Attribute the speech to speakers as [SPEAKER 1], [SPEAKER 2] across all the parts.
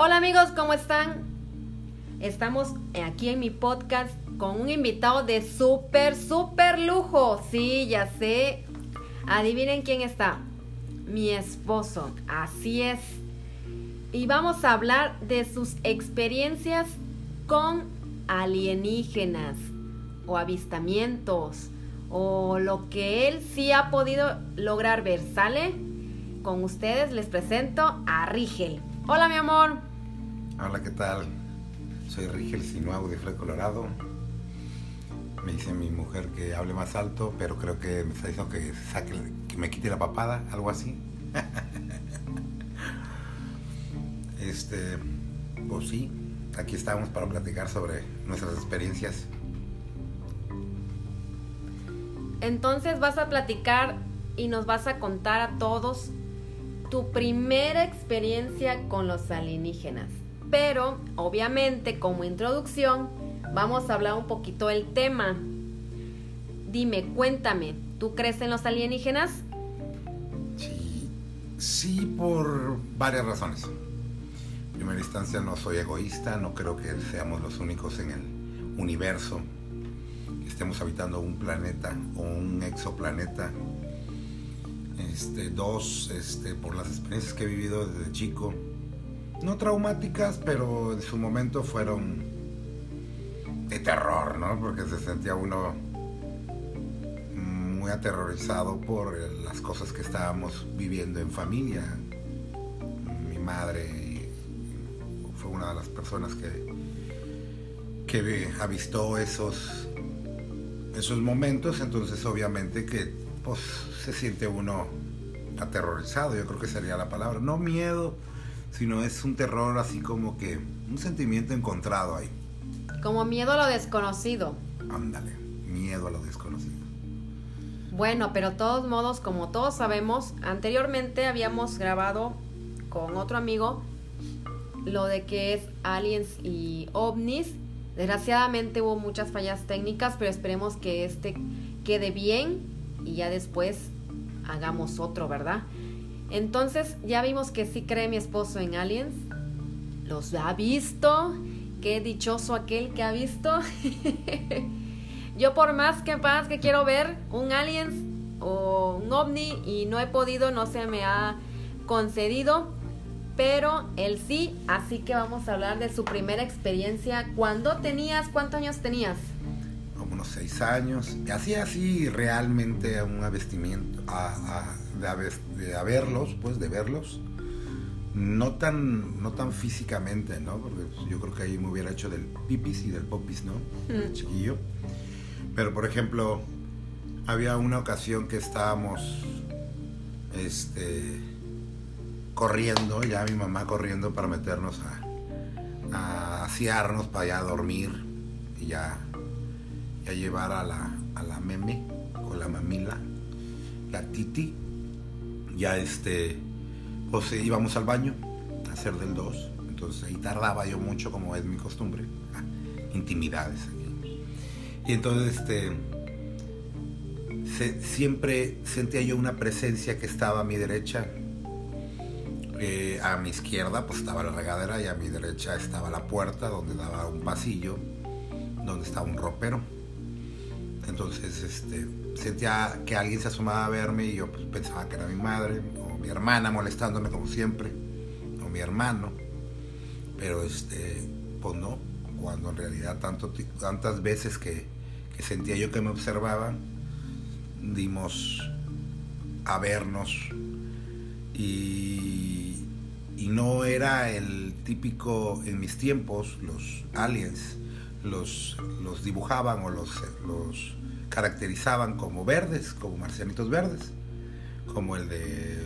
[SPEAKER 1] Hola amigos, ¿cómo están? Estamos aquí en mi podcast con un invitado de súper, súper lujo. Sí, ya sé. Adivinen quién está. Mi esposo. Así es. Y vamos a hablar de sus experiencias con alienígenas o avistamientos o lo que él sí ha podido lograr ver. ¿Sale? Con ustedes les presento a Rigel. Hola, mi amor.
[SPEAKER 2] Hola, ¿qué tal? Soy Rigel Sinuau de Fred Colorado. Me dice mi mujer que hable más alto, pero creo que me está diciendo que, saque, que me quite la papada, algo así. este, pues sí, aquí estamos para platicar sobre nuestras experiencias.
[SPEAKER 1] Entonces vas a platicar y nos vas a contar a todos tu primera experiencia con los alienígenas. Pero, obviamente, como introducción, vamos a hablar un poquito del tema. Dime, cuéntame, ¿tú crees en los alienígenas?
[SPEAKER 2] Sí, por varias razones. En primera instancia no soy egoísta, no creo que seamos los únicos en el universo que estemos habitando un planeta o un exoplaneta. Este, dos, este, por las experiencias que he vivido desde chico, no traumáticas, pero en su momento fueron de terror, ¿no? Porque se sentía uno muy aterrorizado por las cosas que estábamos viviendo en familia. Mi madre fue una de las personas que, que avistó esos, esos momentos, entonces obviamente que pues, se siente uno aterrorizado, yo creo que sería la palabra. No miedo, sino es un terror así como que un sentimiento encontrado ahí.
[SPEAKER 1] Como miedo a lo desconocido.
[SPEAKER 2] Ándale, miedo a lo desconocido.
[SPEAKER 1] Bueno, pero de todos modos, como todos sabemos, anteriormente habíamos grabado con otro amigo lo de que es aliens y ovnis. Desgraciadamente hubo muchas fallas técnicas, pero esperemos que este quede bien y ya después hagamos otro, ¿verdad? Entonces ya vimos que sí cree mi esposo en aliens. Los ha visto. Qué dichoso aquel que ha visto. Yo por más que paz que quiero ver un aliens o un ovni y no he podido, no se me ha concedido. Pero él sí, así que vamos a hablar de su primera experiencia. ¿Cuándo tenías? ¿Cuántos años tenías?
[SPEAKER 2] Como unos seis años. Y así, así realmente un avestimiento, a, a, de, de verlos, pues de verlos. No tan, no tan físicamente, ¿no? Porque yo creo que ahí me hubiera hecho del pipis y del popis, ¿no?
[SPEAKER 1] Mm.
[SPEAKER 2] Chiquillo. Pero por ejemplo, había una ocasión que estábamos este, corriendo, ya mi mamá corriendo para meternos a, a asearnos para ya dormir y ya, ya llevar a la, a la meme o la mamila, la titi. Ya este, pues íbamos al baño a hacer del 2. Entonces ahí tardaba yo mucho, como es mi costumbre. Intimidades. Y entonces este, siempre sentía yo una presencia que estaba a mi derecha. Eh, a mi izquierda pues estaba la regadera y a mi derecha estaba la puerta donde daba un pasillo, donde estaba un ropero. Entonces este, sentía que alguien se asomaba a verme y yo pues, pensaba que era mi madre o mi hermana molestándome como siempre, o mi hermano. Pero este, pues no, cuando en realidad tanto, tantas veces que, sentía yo que me observaban, dimos a vernos y, y, no era el típico, en mis tiempos, los aliens los, los dibujaban o los caracterizaban como verdes, como marcianitos verdes, como el de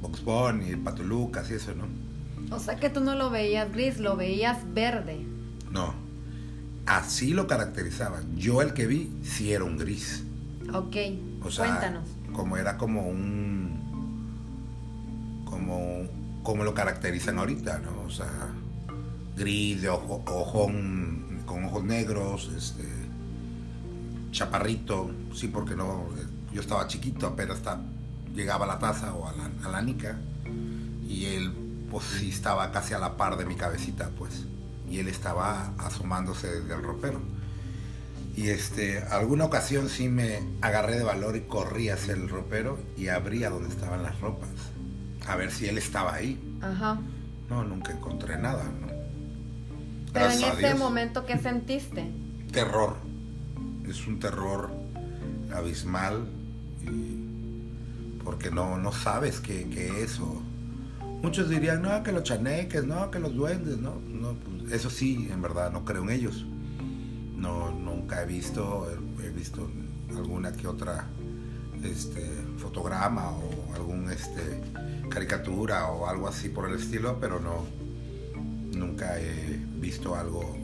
[SPEAKER 2] Box Bunny, el Pato Lucas y eso, ¿no?
[SPEAKER 1] O sea que tú no lo veías gris, lo veías verde.
[SPEAKER 2] No, así lo caracterizaban. Yo el que vi sí era un gris.
[SPEAKER 1] Ok,
[SPEAKER 2] O sea,
[SPEAKER 1] cuéntanos.
[SPEAKER 2] como era como un como como lo caracterizan ahorita, ¿no? O sea, gris de ojo, ojón con ojos negros, este chaparrito, sí, porque no yo estaba chiquito, apenas hasta llegaba a la taza o a la, a la nica y él pues sí estaba casi a la par de mi cabecita, pues. Y él estaba asomándose desde el ropero. Y este, alguna ocasión sí me agarré de valor y corrí hacia el ropero y abría donde estaban las ropas. A ver si él estaba ahí.
[SPEAKER 1] Ajá.
[SPEAKER 2] No, nunca encontré nada, ¿no?
[SPEAKER 1] Pero en
[SPEAKER 2] Gracias
[SPEAKER 1] ese momento, ¿qué sentiste?
[SPEAKER 2] terror. Es un terror abismal y porque no, no sabes qué, qué es. Muchos dirían, no, que los chaneques, no, que los duendes, no, no, pues, eso sí, en verdad, no creo en ellos. No, nunca he visto, he visto alguna que otra este, fotograma o algún este, caricatura o algo así por el estilo, pero no, nunca he visto algo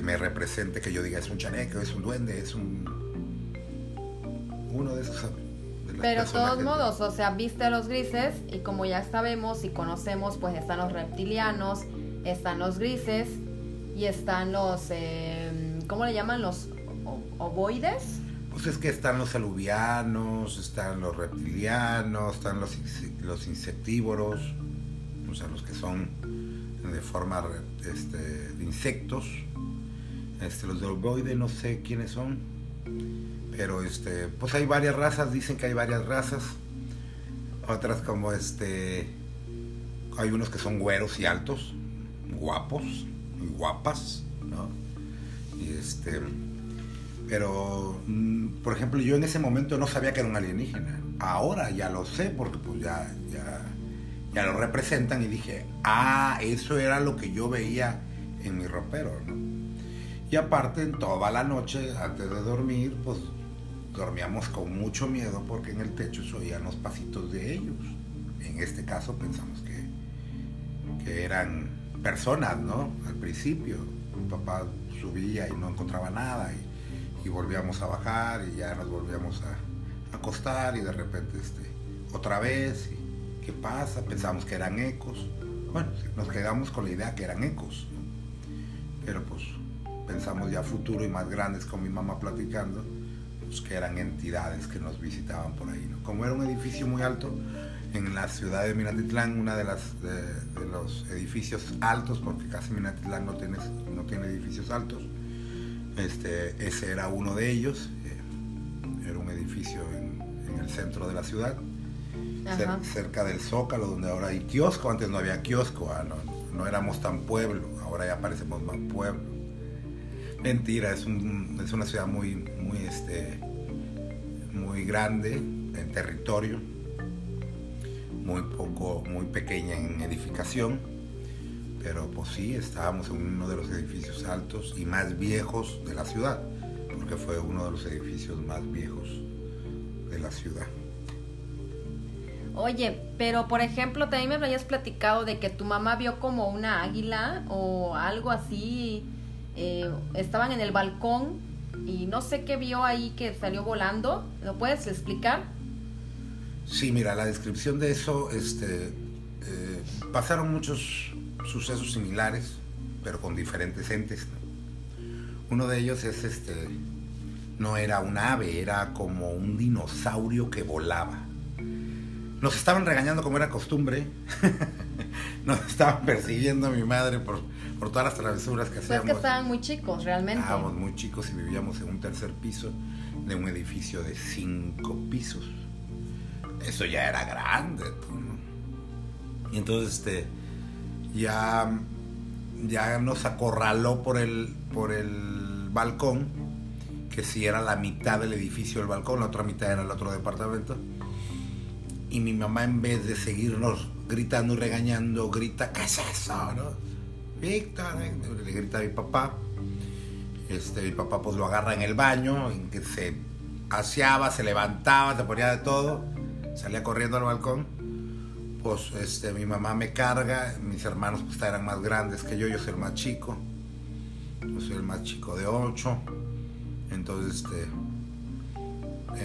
[SPEAKER 2] que me represente, que yo diga es un chaneco, es un duende, es un uno de esos. de
[SPEAKER 1] Pero de todos modos, o sea, viste a los grises y como ya sabemos y conocemos, pues están los reptilianos, están los grises y están los, eh, ¿cómo le llaman? Los ovoides.
[SPEAKER 2] Pues es que están los aluvianos, están los reptilianos, están los, los insectívoros, o sea, los que son de forma este, de insectos. Este, los de no sé quiénes son, pero este, pues hay varias razas, dicen que hay varias razas. Otras como este, hay unos que son güeros y altos, guapos y guapas, ¿no? Y este, pero, mm, por ejemplo, yo en ese momento no sabía que era un alienígena. Ahora ya lo sé porque pues ya, ya, ya lo representan y dije, ah, eso era lo que yo veía en mi ropero. Y aparte, en toda la noche, antes de dormir, pues dormíamos con mucho miedo porque en el techo se oían los pasitos de ellos. En este caso pensamos que, que eran personas, ¿no? Al principio, mi papá subía y no encontraba nada y, y volvíamos a bajar y ya nos volvíamos a, acostar y de repente este, otra vez, ¿qué pasa? Pensamos que eran ecos. Bueno, nos quedamos con la idea que eran ecos, ¿no? pero pues pensamos ya futuro y más grandes con mi mamá platicando, pues que eran entidades que nos visitaban por ahí. ¿no? Como era un edificio muy alto, en la ciudad de Minatitlán, una de las de, de los edificios altos, porque casi Minatitlán no tiene, no tiene edificios altos, este, ese era uno de ellos, eh, era un edificio en, en el centro de la ciudad, cer- cerca del Zócalo, donde ahora hay kiosco, antes no había kiosco, ah, no, no éramos tan pueblo, ahora ya parecemos más pueblo. Mentira, es, un- es una ciudad muy, muy, este, muy grande en territorio, muy poco, muy pequeña en edificación, pero pues sí, estábamos en uno de los edificios altos y más viejos de la ciudad, porque fue uno de los edificios más viejos de la ciudad.
[SPEAKER 1] Oye, pero por ejemplo, también me habías platicado de que tu mamá vio como una águila o algo así. Eh, estaban en el balcón y no sé qué vio ahí que salió volando. ¿Lo puedes explicar?
[SPEAKER 2] Sí, mira, la descripción de eso, este, eh, pasaron muchos sucesos similares, pero con diferentes entes. ¿no? Uno de ellos es este, no era un ave, era como un dinosaurio que volaba. Nos estaban regañando como era costumbre. Nos estaban persiguiendo a mi madre por, por todas las travesuras que
[SPEAKER 1] Pues
[SPEAKER 2] hacíamos.
[SPEAKER 1] que estaban muy chicos, realmente.
[SPEAKER 2] Estábamos muy chicos y vivíamos en un tercer piso de un edificio de cinco pisos. Eso ya era grande. Y entonces este ya, ya nos acorraló por el, por el balcón, que si era la mitad del edificio del balcón, la otra mitad era el otro departamento. Y mi mamá en vez de seguirnos gritando y regañando, grita, ¿qué es eso? ¿no? Víctor, eh, le grita a mi papá. Este, mi papá pues lo agarra en el baño, en que se aseaba, se levantaba, se ponía de todo, salía corriendo al balcón. Pues este, mi mamá me carga, mis hermanos pues eran más grandes que yo, yo soy el más chico. Yo soy el más chico de ocho. Entonces este,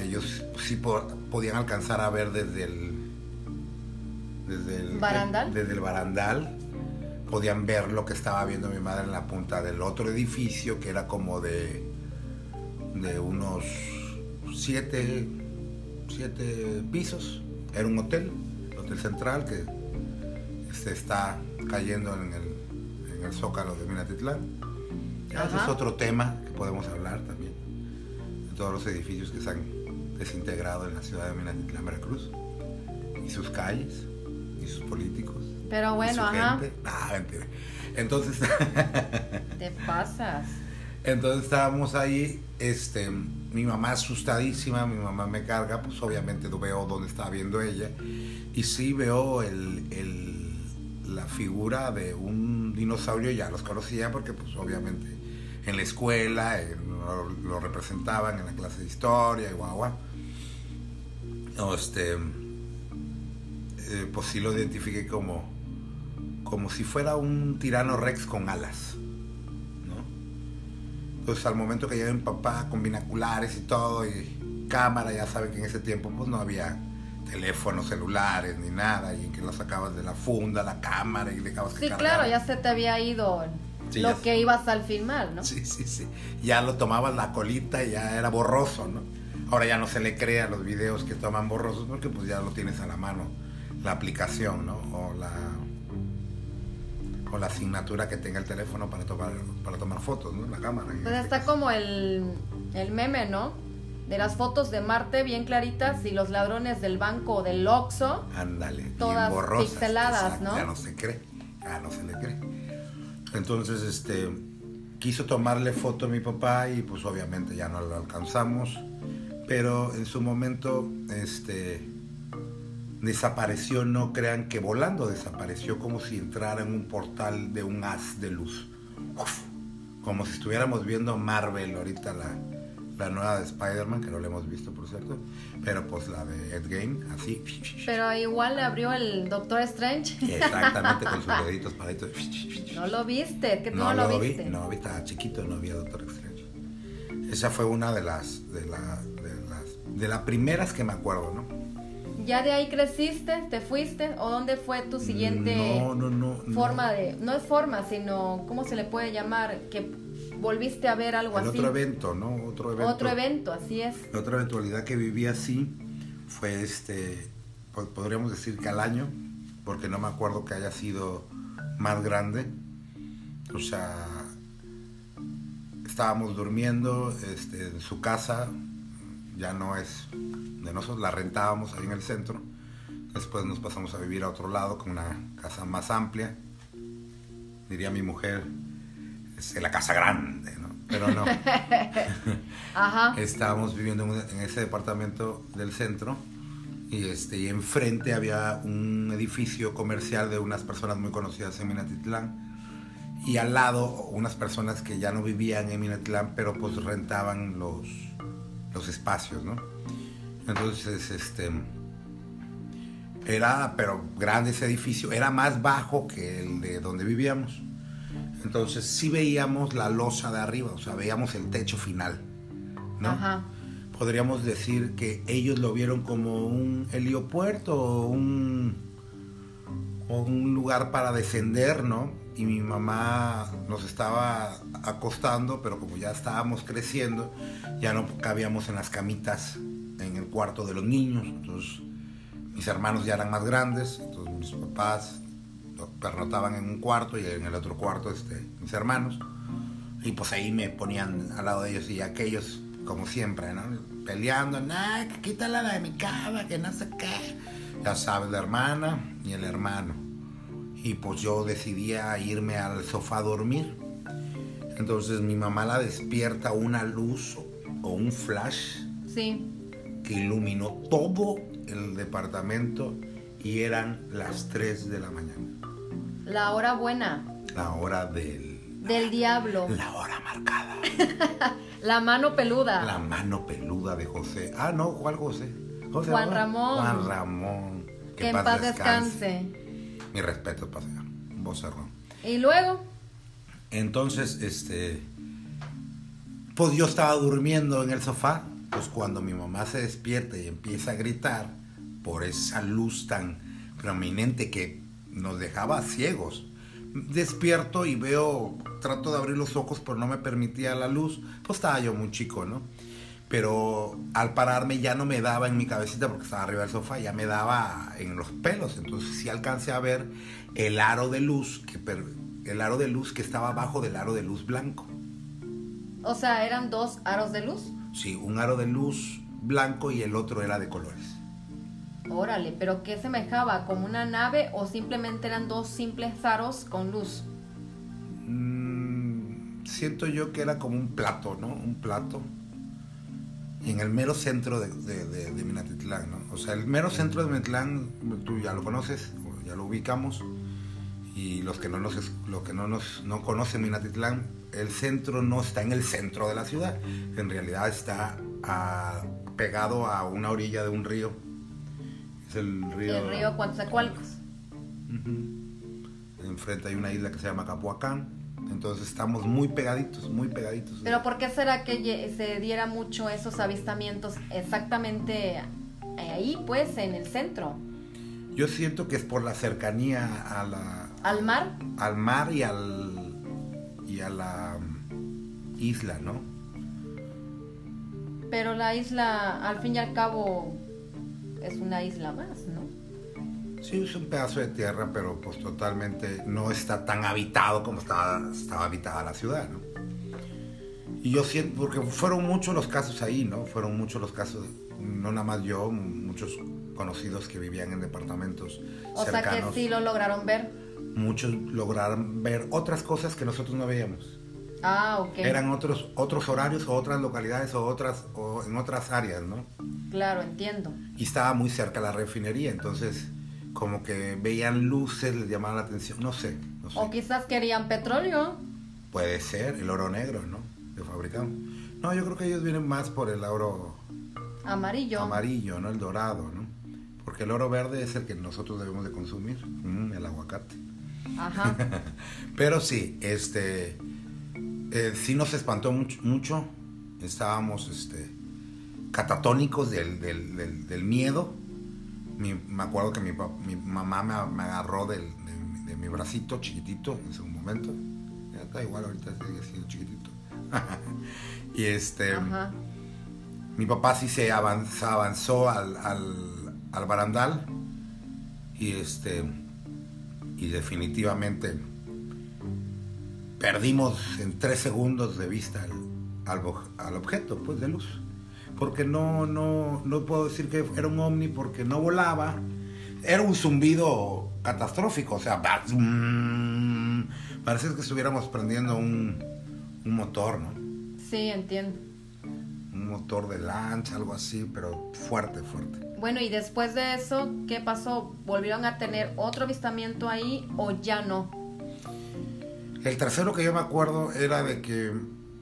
[SPEAKER 2] ellos sí po- podían alcanzar a ver desde el desde el
[SPEAKER 1] ¿Barandal?
[SPEAKER 2] desde el barandal podían ver lo que estaba viendo mi madre en la punta del otro edificio que era como de de unos siete siete pisos era un hotel lo Hotel Central, que se está cayendo en el, en el zócalo de Minatitlán. Ese es otro tema que podemos hablar también. De todos los edificios que se han desintegrado en la ciudad de Minatitlán, Veracruz. Y sus calles, y sus políticos.
[SPEAKER 1] Pero bueno, ajá.
[SPEAKER 2] Ah, mentira. Entonces.
[SPEAKER 1] Te pasas.
[SPEAKER 2] Entonces estábamos ahí, este, mi mamá asustadísima, mi mamá me carga, pues obviamente veo dónde estaba viendo ella. Y sí veo el, el, la figura de un dinosaurio, ya los conocía porque pues obviamente en la escuela lo, representaban en la clase de historia y guau, guau. este, eh, pues sí lo identifiqué como, como si fuera un tirano rex con alas. Entonces al momento que llega mi papá con binaculares y todo y cámara, ya saben que en ese tiempo pues no había teléfonos celulares ni nada y en que lo sacabas de la funda, la cámara y dejabas que
[SPEAKER 1] Sí, claro, ya se te había ido lo que ibas al filmar, ¿no?
[SPEAKER 2] Sí, sí, sí. Ya lo tomabas la colita y ya era borroso, ¿no? Ahora ya no se le crea los videos que toman borrosos porque pues ya lo tienes a la mano, la aplicación, ¿no? O la la asignatura que tenga el teléfono para tomar para tomar fotos, ¿no? La cámara.
[SPEAKER 1] Pues está como el, el meme, ¿no? de las fotos de Marte bien claritas y los ladrones del banco del Oxxo.
[SPEAKER 2] Ándale,
[SPEAKER 1] todas pixeladas, ¿no?
[SPEAKER 2] Ya no se cree, ya no se le cree. Entonces, este, quiso tomarle foto a mi papá y pues obviamente ya no lo alcanzamos, pero en su momento, este, desapareció, no crean que volando, desapareció como si entrara en un portal de un haz de luz. como si estuviéramos viendo Marvel ahorita la, la nueva de Spider-Man, que no la hemos visto, por cierto, pero pues la de Ed Game, así.
[SPEAKER 1] Pero igual le abrió el Doctor Strange.
[SPEAKER 2] Exactamente, con sus deditos paraditos.
[SPEAKER 1] No lo viste, que tú no, lo, viste.
[SPEAKER 2] Vi, no, estaba chiquito, no había Doctor Strange. Esa fue una de las, de, la, de las, de las primeras que me acuerdo, ¿no?
[SPEAKER 1] ¿Ya de ahí creciste? ¿Te fuiste? ¿O dónde fue tu siguiente
[SPEAKER 2] no, no, no,
[SPEAKER 1] forma de... No es forma, sino, ¿cómo se le puede llamar? Que volviste a ver algo
[SPEAKER 2] el
[SPEAKER 1] así.
[SPEAKER 2] Otro evento, ¿no? Otro evento.
[SPEAKER 1] Otro evento, así es.
[SPEAKER 2] La otra eventualidad que viví así fue este, podríamos decir que al año, porque no me acuerdo que haya sido más grande. O sea, estábamos durmiendo este, en su casa, ya no es de nosotros, la rentábamos ahí en el centro. Después nos pasamos a vivir a otro lado con una casa más amplia. Diría mi mujer, es la casa grande, ¿no? Pero no.
[SPEAKER 1] Ajá.
[SPEAKER 2] Estábamos viviendo en ese departamento del centro y, este, y enfrente había un edificio comercial de unas personas muy conocidas en Minatitlán y al lado unas personas que ya no vivían en Minatitlán pero pues rentaban los, los espacios, ¿no? Entonces, este, era, pero grande ese edificio, era más bajo que el de donde vivíamos. Entonces sí veíamos la losa de arriba, o sea, veíamos el techo final, ¿no? Ajá. Podríamos decir que ellos lo vieron como un heliopuerto o un, o un lugar para descender, ¿no? Y mi mamá nos estaba acostando, pero como ya estábamos creciendo, ya no cabíamos en las camitas en el cuarto de los niños. Entonces, mis hermanos ya eran más grandes, entonces mis papás pernotaban en un cuarto y en el otro cuarto este, mis hermanos. Y pues ahí me ponían al lado de ellos y aquellos, como siempre, ¿no? Peleando, nah, quítala de mi cama, que no sé qué. Ya sabes, la hermana y el hermano. Y pues yo decidía irme al sofá a dormir. Entonces mi mamá la despierta una luz o un flash.
[SPEAKER 1] Sí.
[SPEAKER 2] Que iluminó todo el departamento y eran las 3 de la mañana.
[SPEAKER 1] La hora buena.
[SPEAKER 2] La hora del...
[SPEAKER 1] Del diablo.
[SPEAKER 2] La hora marcada.
[SPEAKER 1] la mano peluda.
[SPEAKER 2] La mano peluda de José. Ah, no, ¿cuál José?
[SPEAKER 1] José Juan Ramón.
[SPEAKER 2] Juan Ramón.
[SPEAKER 1] Que, en paz, descanse.
[SPEAKER 2] Mi respeto, Vos Vocerrón.
[SPEAKER 1] ¿Y luego?
[SPEAKER 2] Entonces, este... Pues yo estaba durmiendo en el sofá. Pues cuando mi mamá se despierta y empieza a gritar por esa luz tan prominente que nos dejaba ciegos. Despierto y veo, trato de abrir los ojos, pero no me permitía la luz. Pues estaba yo muy chico, ¿no? Pero al pararme ya no me daba en mi cabecita porque estaba arriba del sofá, ya me daba en los pelos, entonces sí alcancé a ver el aro de luz que el aro de luz que estaba abajo del aro de luz blanco.
[SPEAKER 1] O sea, eran dos aros de luz.
[SPEAKER 2] Sí, un aro de luz blanco y el otro era de colores.
[SPEAKER 1] Órale, pero ¿qué semejaba? ¿Como una nave o simplemente eran dos simples aros con luz?
[SPEAKER 2] Mm, siento yo que era como un plato, ¿no? Un plato. En el mero centro de, de, Minatitlán, ¿no? O sea, el mero centro de Minatitlán, tú ya lo conoces, ya lo ubicamos. Y los que no nos, los que no nos no conocen Minatitlán, el centro no está en el centro de la ciudad. En realidad está pegado a una orilla de un río.
[SPEAKER 1] Es el río. El río Coatzacoalcos.
[SPEAKER 2] Enfrente hay una isla que se llama Capuacán. Entonces estamos muy pegaditos, muy pegaditos.
[SPEAKER 1] Pero ¿por qué será que se diera mucho esos avistamientos exactamente ahí, pues, en el centro?
[SPEAKER 2] Yo siento que es por la cercanía a la...
[SPEAKER 1] ¿Al mar?
[SPEAKER 2] Al mar y al... y a la mm, isla, ¿no?
[SPEAKER 1] Pero la isla, al fin y al cabo, es una isla más, ¿no?
[SPEAKER 2] Sí, es un pedazo de tierra, pero pues totalmente no está tan habitado como estaba, estaba habitada la ciudad, ¿no? Y yo siento, porque fueron muchos los casos ahí, ¿no? Fueron muchos los casos, no nada más yo, muchos conocidos que vivían en departamentos
[SPEAKER 1] o sea que sí lo lograron ver.
[SPEAKER 2] Muchos lograron ver otras cosas que nosotros no veíamos.
[SPEAKER 1] Ah, ok.
[SPEAKER 2] Eran otros, otros horarios o otras localidades o otras o en otras áreas, ¿no?
[SPEAKER 1] Claro, entiendo.
[SPEAKER 2] Y estaba muy cerca la refinería, entonces como que veían luces, les llamaban la atención, no sé,
[SPEAKER 1] O quizás querían petróleo.
[SPEAKER 2] Puede ser, el oro negro, ¿no? De fabricado. No, yo creo que ellos vienen más por el oro
[SPEAKER 1] amarillo.
[SPEAKER 2] Amarillo, ¿no? El dorado, ¿no? Porque el oro verde es el que nosotros debemos de consumir, mm, el aguacate.
[SPEAKER 1] Ajá.
[SPEAKER 2] Pero sí, este, eh, sí nos espantó mucho, mucho. Estábamos, este, catatónicos del, del, del miedo me acuerdo que mi, mi mamá me, agarró de, mi bracito chiquitito en ese momento. Ya está igual, ahorita sigue siendo chiquitito. y este. Mi papá sí se avanzó, avanzó al, al, barandal. Y este. Y definitivamente perdimos en tres segundos de vista al, al objeto pues, de luz porque no, no, no puedo decir que era un ovni porque no volaba. Era un zumbido catastrófico, o sea, parece que estuviéramos prendiendo un, un motor, ¿no?
[SPEAKER 1] Sí, entiendo.
[SPEAKER 2] Un motor de lancha, algo así, pero fuerte, fuerte.
[SPEAKER 1] Bueno, y después de eso, ¿qué pasó? ¿Volvieron a tener otro avistamiento ahí o ya no?
[SPEAKER 2] El tercero que yo me acuerdo era de que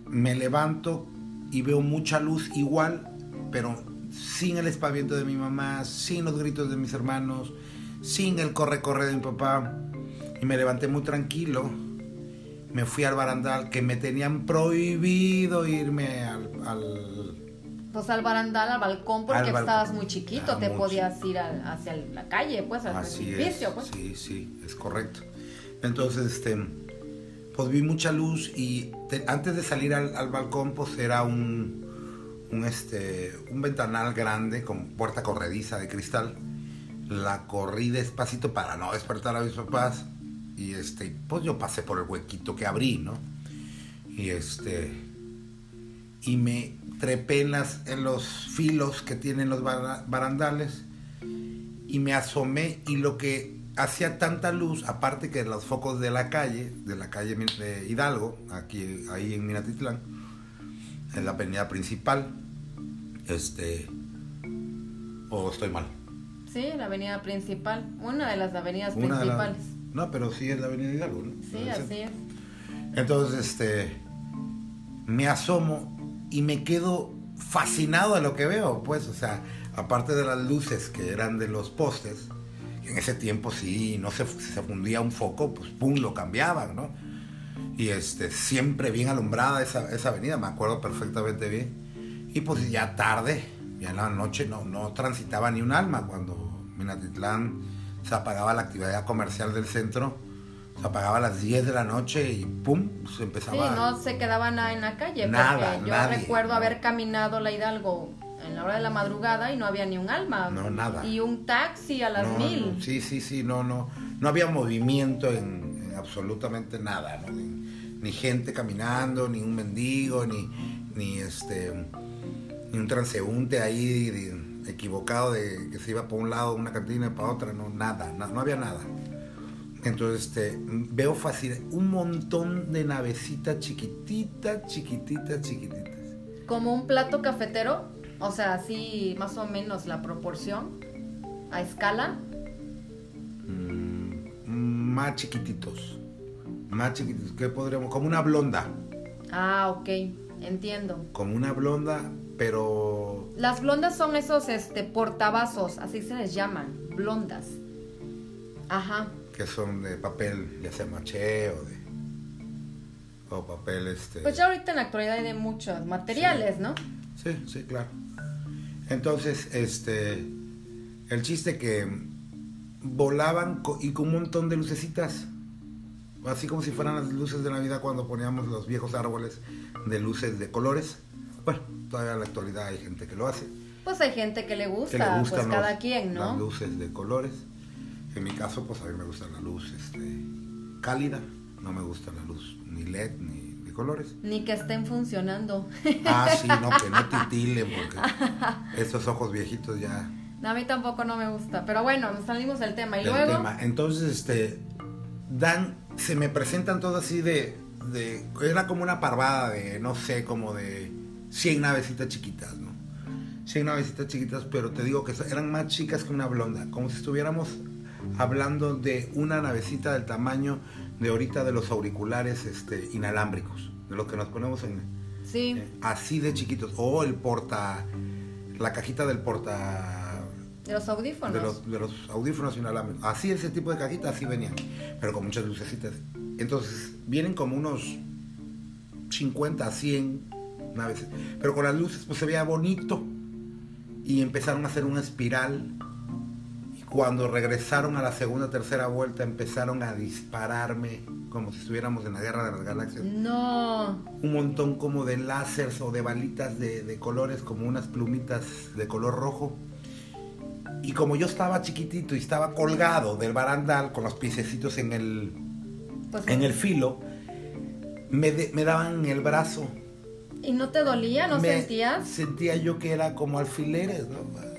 [SPEAKER 2] me levanto y veo mucha luz igual, pero sin el espaviento de mi mamá, sin los gritos de mis hermanos, sin el corre-corre de mi papá. Y me levanté muy tranquilo. Me fui al barandal que me tenían prohibido irme al...
[SPEAKER 1] pues al barandal, al balcón, porque estabas muy chiquito, te podías ir hacia la calle, pues, al edificio, pues.
[SPEAKER 2] Sí, sí, es correcto. Entonces, este pues vi mucha luz y antes de salir al, balcón pues era un, un, este, un ventanal grande con puerta corrediza de cristal. La corrí despacito para no despertar a mis papás y este, pues yo pasé por el huequito que abrí, ¿no? Y este, y me trepé las, en los filos que tienen los barandales y me asomé y lo que hacía tanta luz, aparte que los focos de la calle, de la calle de Hidalgo, aquí ahí en Minatitlán, en la avenida principal, este, o estoy mal.
[SPEAKER 1] Sí, la avenida principal, una de las avenidas principales.
[SPEAKER 2] no, pero sí es la avenida Hidalgo, ¿no?
[SPEAKER 1] Sí, así es.
[SPEAKER 2] Entonces, este, me asomo y me quedo fascinado de lo que veo, pues, o sea, aparte de las luces que eran de los postes, en ese tiempo sí, no se, se fundía un foco, pues pum, lo cambiaban, ¿no? Y este, siempre bien alumbrada esa, esa avenida, me acuerdo perfectamente bien. Y pues ya tarde, ya en la noche no, no transitaba ni un alma cuando Minatitlán se apagaba la actividad comercial del centro, Se apagaba a las 10 de la noche y pum, se empezaba.
[SPEAKER 1] Sí, no se quedaba nada en la calle.
[SPEAKER 2] Nada,
[SPEAKER 1] porque yo
[SPEAKER 2] nadie,
[SPEAKER 1] recuerdo
[SPEAKER 2] no.
[SPEAKER 1] haber caminado la Hidalgo en la hora de la madrugada y no había ni un alma.
[SPEAKER 2] No, nada.
[SPEAKER 1] Y un taxi a las
[SPEAKER 2] No,
[SPEAKER 1] mil.
[SPEAKER 2] no, sí, sí, sí, no, no. No había movimiento en, en absolutamente nada, ¿no? Ni, ni gente caminando, ni un mendigo, ni, ni este ni un transeúnte ahí de- equivocado de que se iba por un lado una cantina y para otra, no, nada, na- no, había nada. Entonces este, veo fácil un montón de navecitas chiquititas, chiquititas, chiquititas.
[SPEAKER 1] Como un plato cafetero. O sea, así más o menos la proporción. A escala.
[SPEAKER 2] Mm, más chiquititos. Más chiquititos. ¿Qué podríamos? Como una blonda.
[SPEAKER 1] Ah, ok. Entiendo.
[SPEAKER 2] Como una blonda, pero.
[SPEAKER 1] Las blondas son esos este portavasos, así se les llaman, blondas. Ajá.
[SPEAKER 2] que son de papel, ya sea maché o de. O papel este.
[SPEAKER 1] Pues ya ahorita en la actualidad hay de muchos materiales, ¿no?
[SPEAKER 2] Sí, sí, claro. Entonces, este. El chiste que volaban y con un montón de lucecitas. Así como si fueran las luces de Navidad cuando poníamos los viejos árboles de luces de colores. Bueno, todavía en la actualidad hay gente que lo hace.
[SPEAKER 1] Pues hay gente que le
[SPEAKER 2] que
[SPEAKER 1] gusta,
[SPEAKER 2] le
[SPEAKER 1] pues
[SPEAKER 2] gustan
[SPEAKER 1] cada
[SPEAKER 2] los-
[SPEAKER 1] quien,
[SPEAKER 2] las
[SPEAKER 1] ¿no?
[SPEAKER 2] luces de colores. En mi caso, pues a mí me gusta la luz este, cálida. No me gusta la luz ni LED ni de colores.
[SPEAKER 1] Ni que estén funcionando.
[SPEAKER 2] Ah, sí, no, que no titilen porque estos ojos viejitos ya
[SPEAKER 1] a mí tampoco no me gusta, pero bueno, nos salimos del tema. Y
[SPEAKER 2] del
[SPEAKER 1] luego,
[SPEAKER 2] tema. Entonces, este, dan, se me presentan todo así de, de, era como una parvada de, no sé, como de 100 navecitas chiquitas, ¿no? 100 navecitas chiquitas, pero te digo que eran más chicas que una blonda, como si estuviéramos hablando de una navecita del tamaño de ahorita de los auriculares este, inalámbricos, de lo que nos ponemos en,
[SPEAKER 1] sí,
[SPEAKER 2] eh, así de chiquitos, o el porta, la cajita del porta
[SPEAKER 1] de los audífonos.
[SPEAKER 2] de los, de los audífonos inalámbricos. Así ese tipo de cajitas, así venían, pero con muchas lucecitas. Entonces, vienen como unos 50, 100 naves, pero con las luces pues se veía bonito y empezaron a hacer una espiral cuando regresaron a la segunda, tercera vuelta empezaron a dispararme como si estuviéramos en la guerra de las galaxias.
[SPEAKER 1] No,
[SPEAKER 2] Un montón como de láseres o de balitas de, de colores, como unas plumitas de color rojo. Y como yo estaba chiquitito y estaba colgado del barandal con los piececitos en el,
[SPEAKER 1] pues
[SPEAKER 2] en el filo, me, de- me daban el brazo.
[SPEAKER 1] ¿Y no te dolía? ¿No
[SPEAKER 2] Me
[SPEAKER 1] sentías?
[SPEAKER 2] Sentía yo que era como alfileres, ¿no?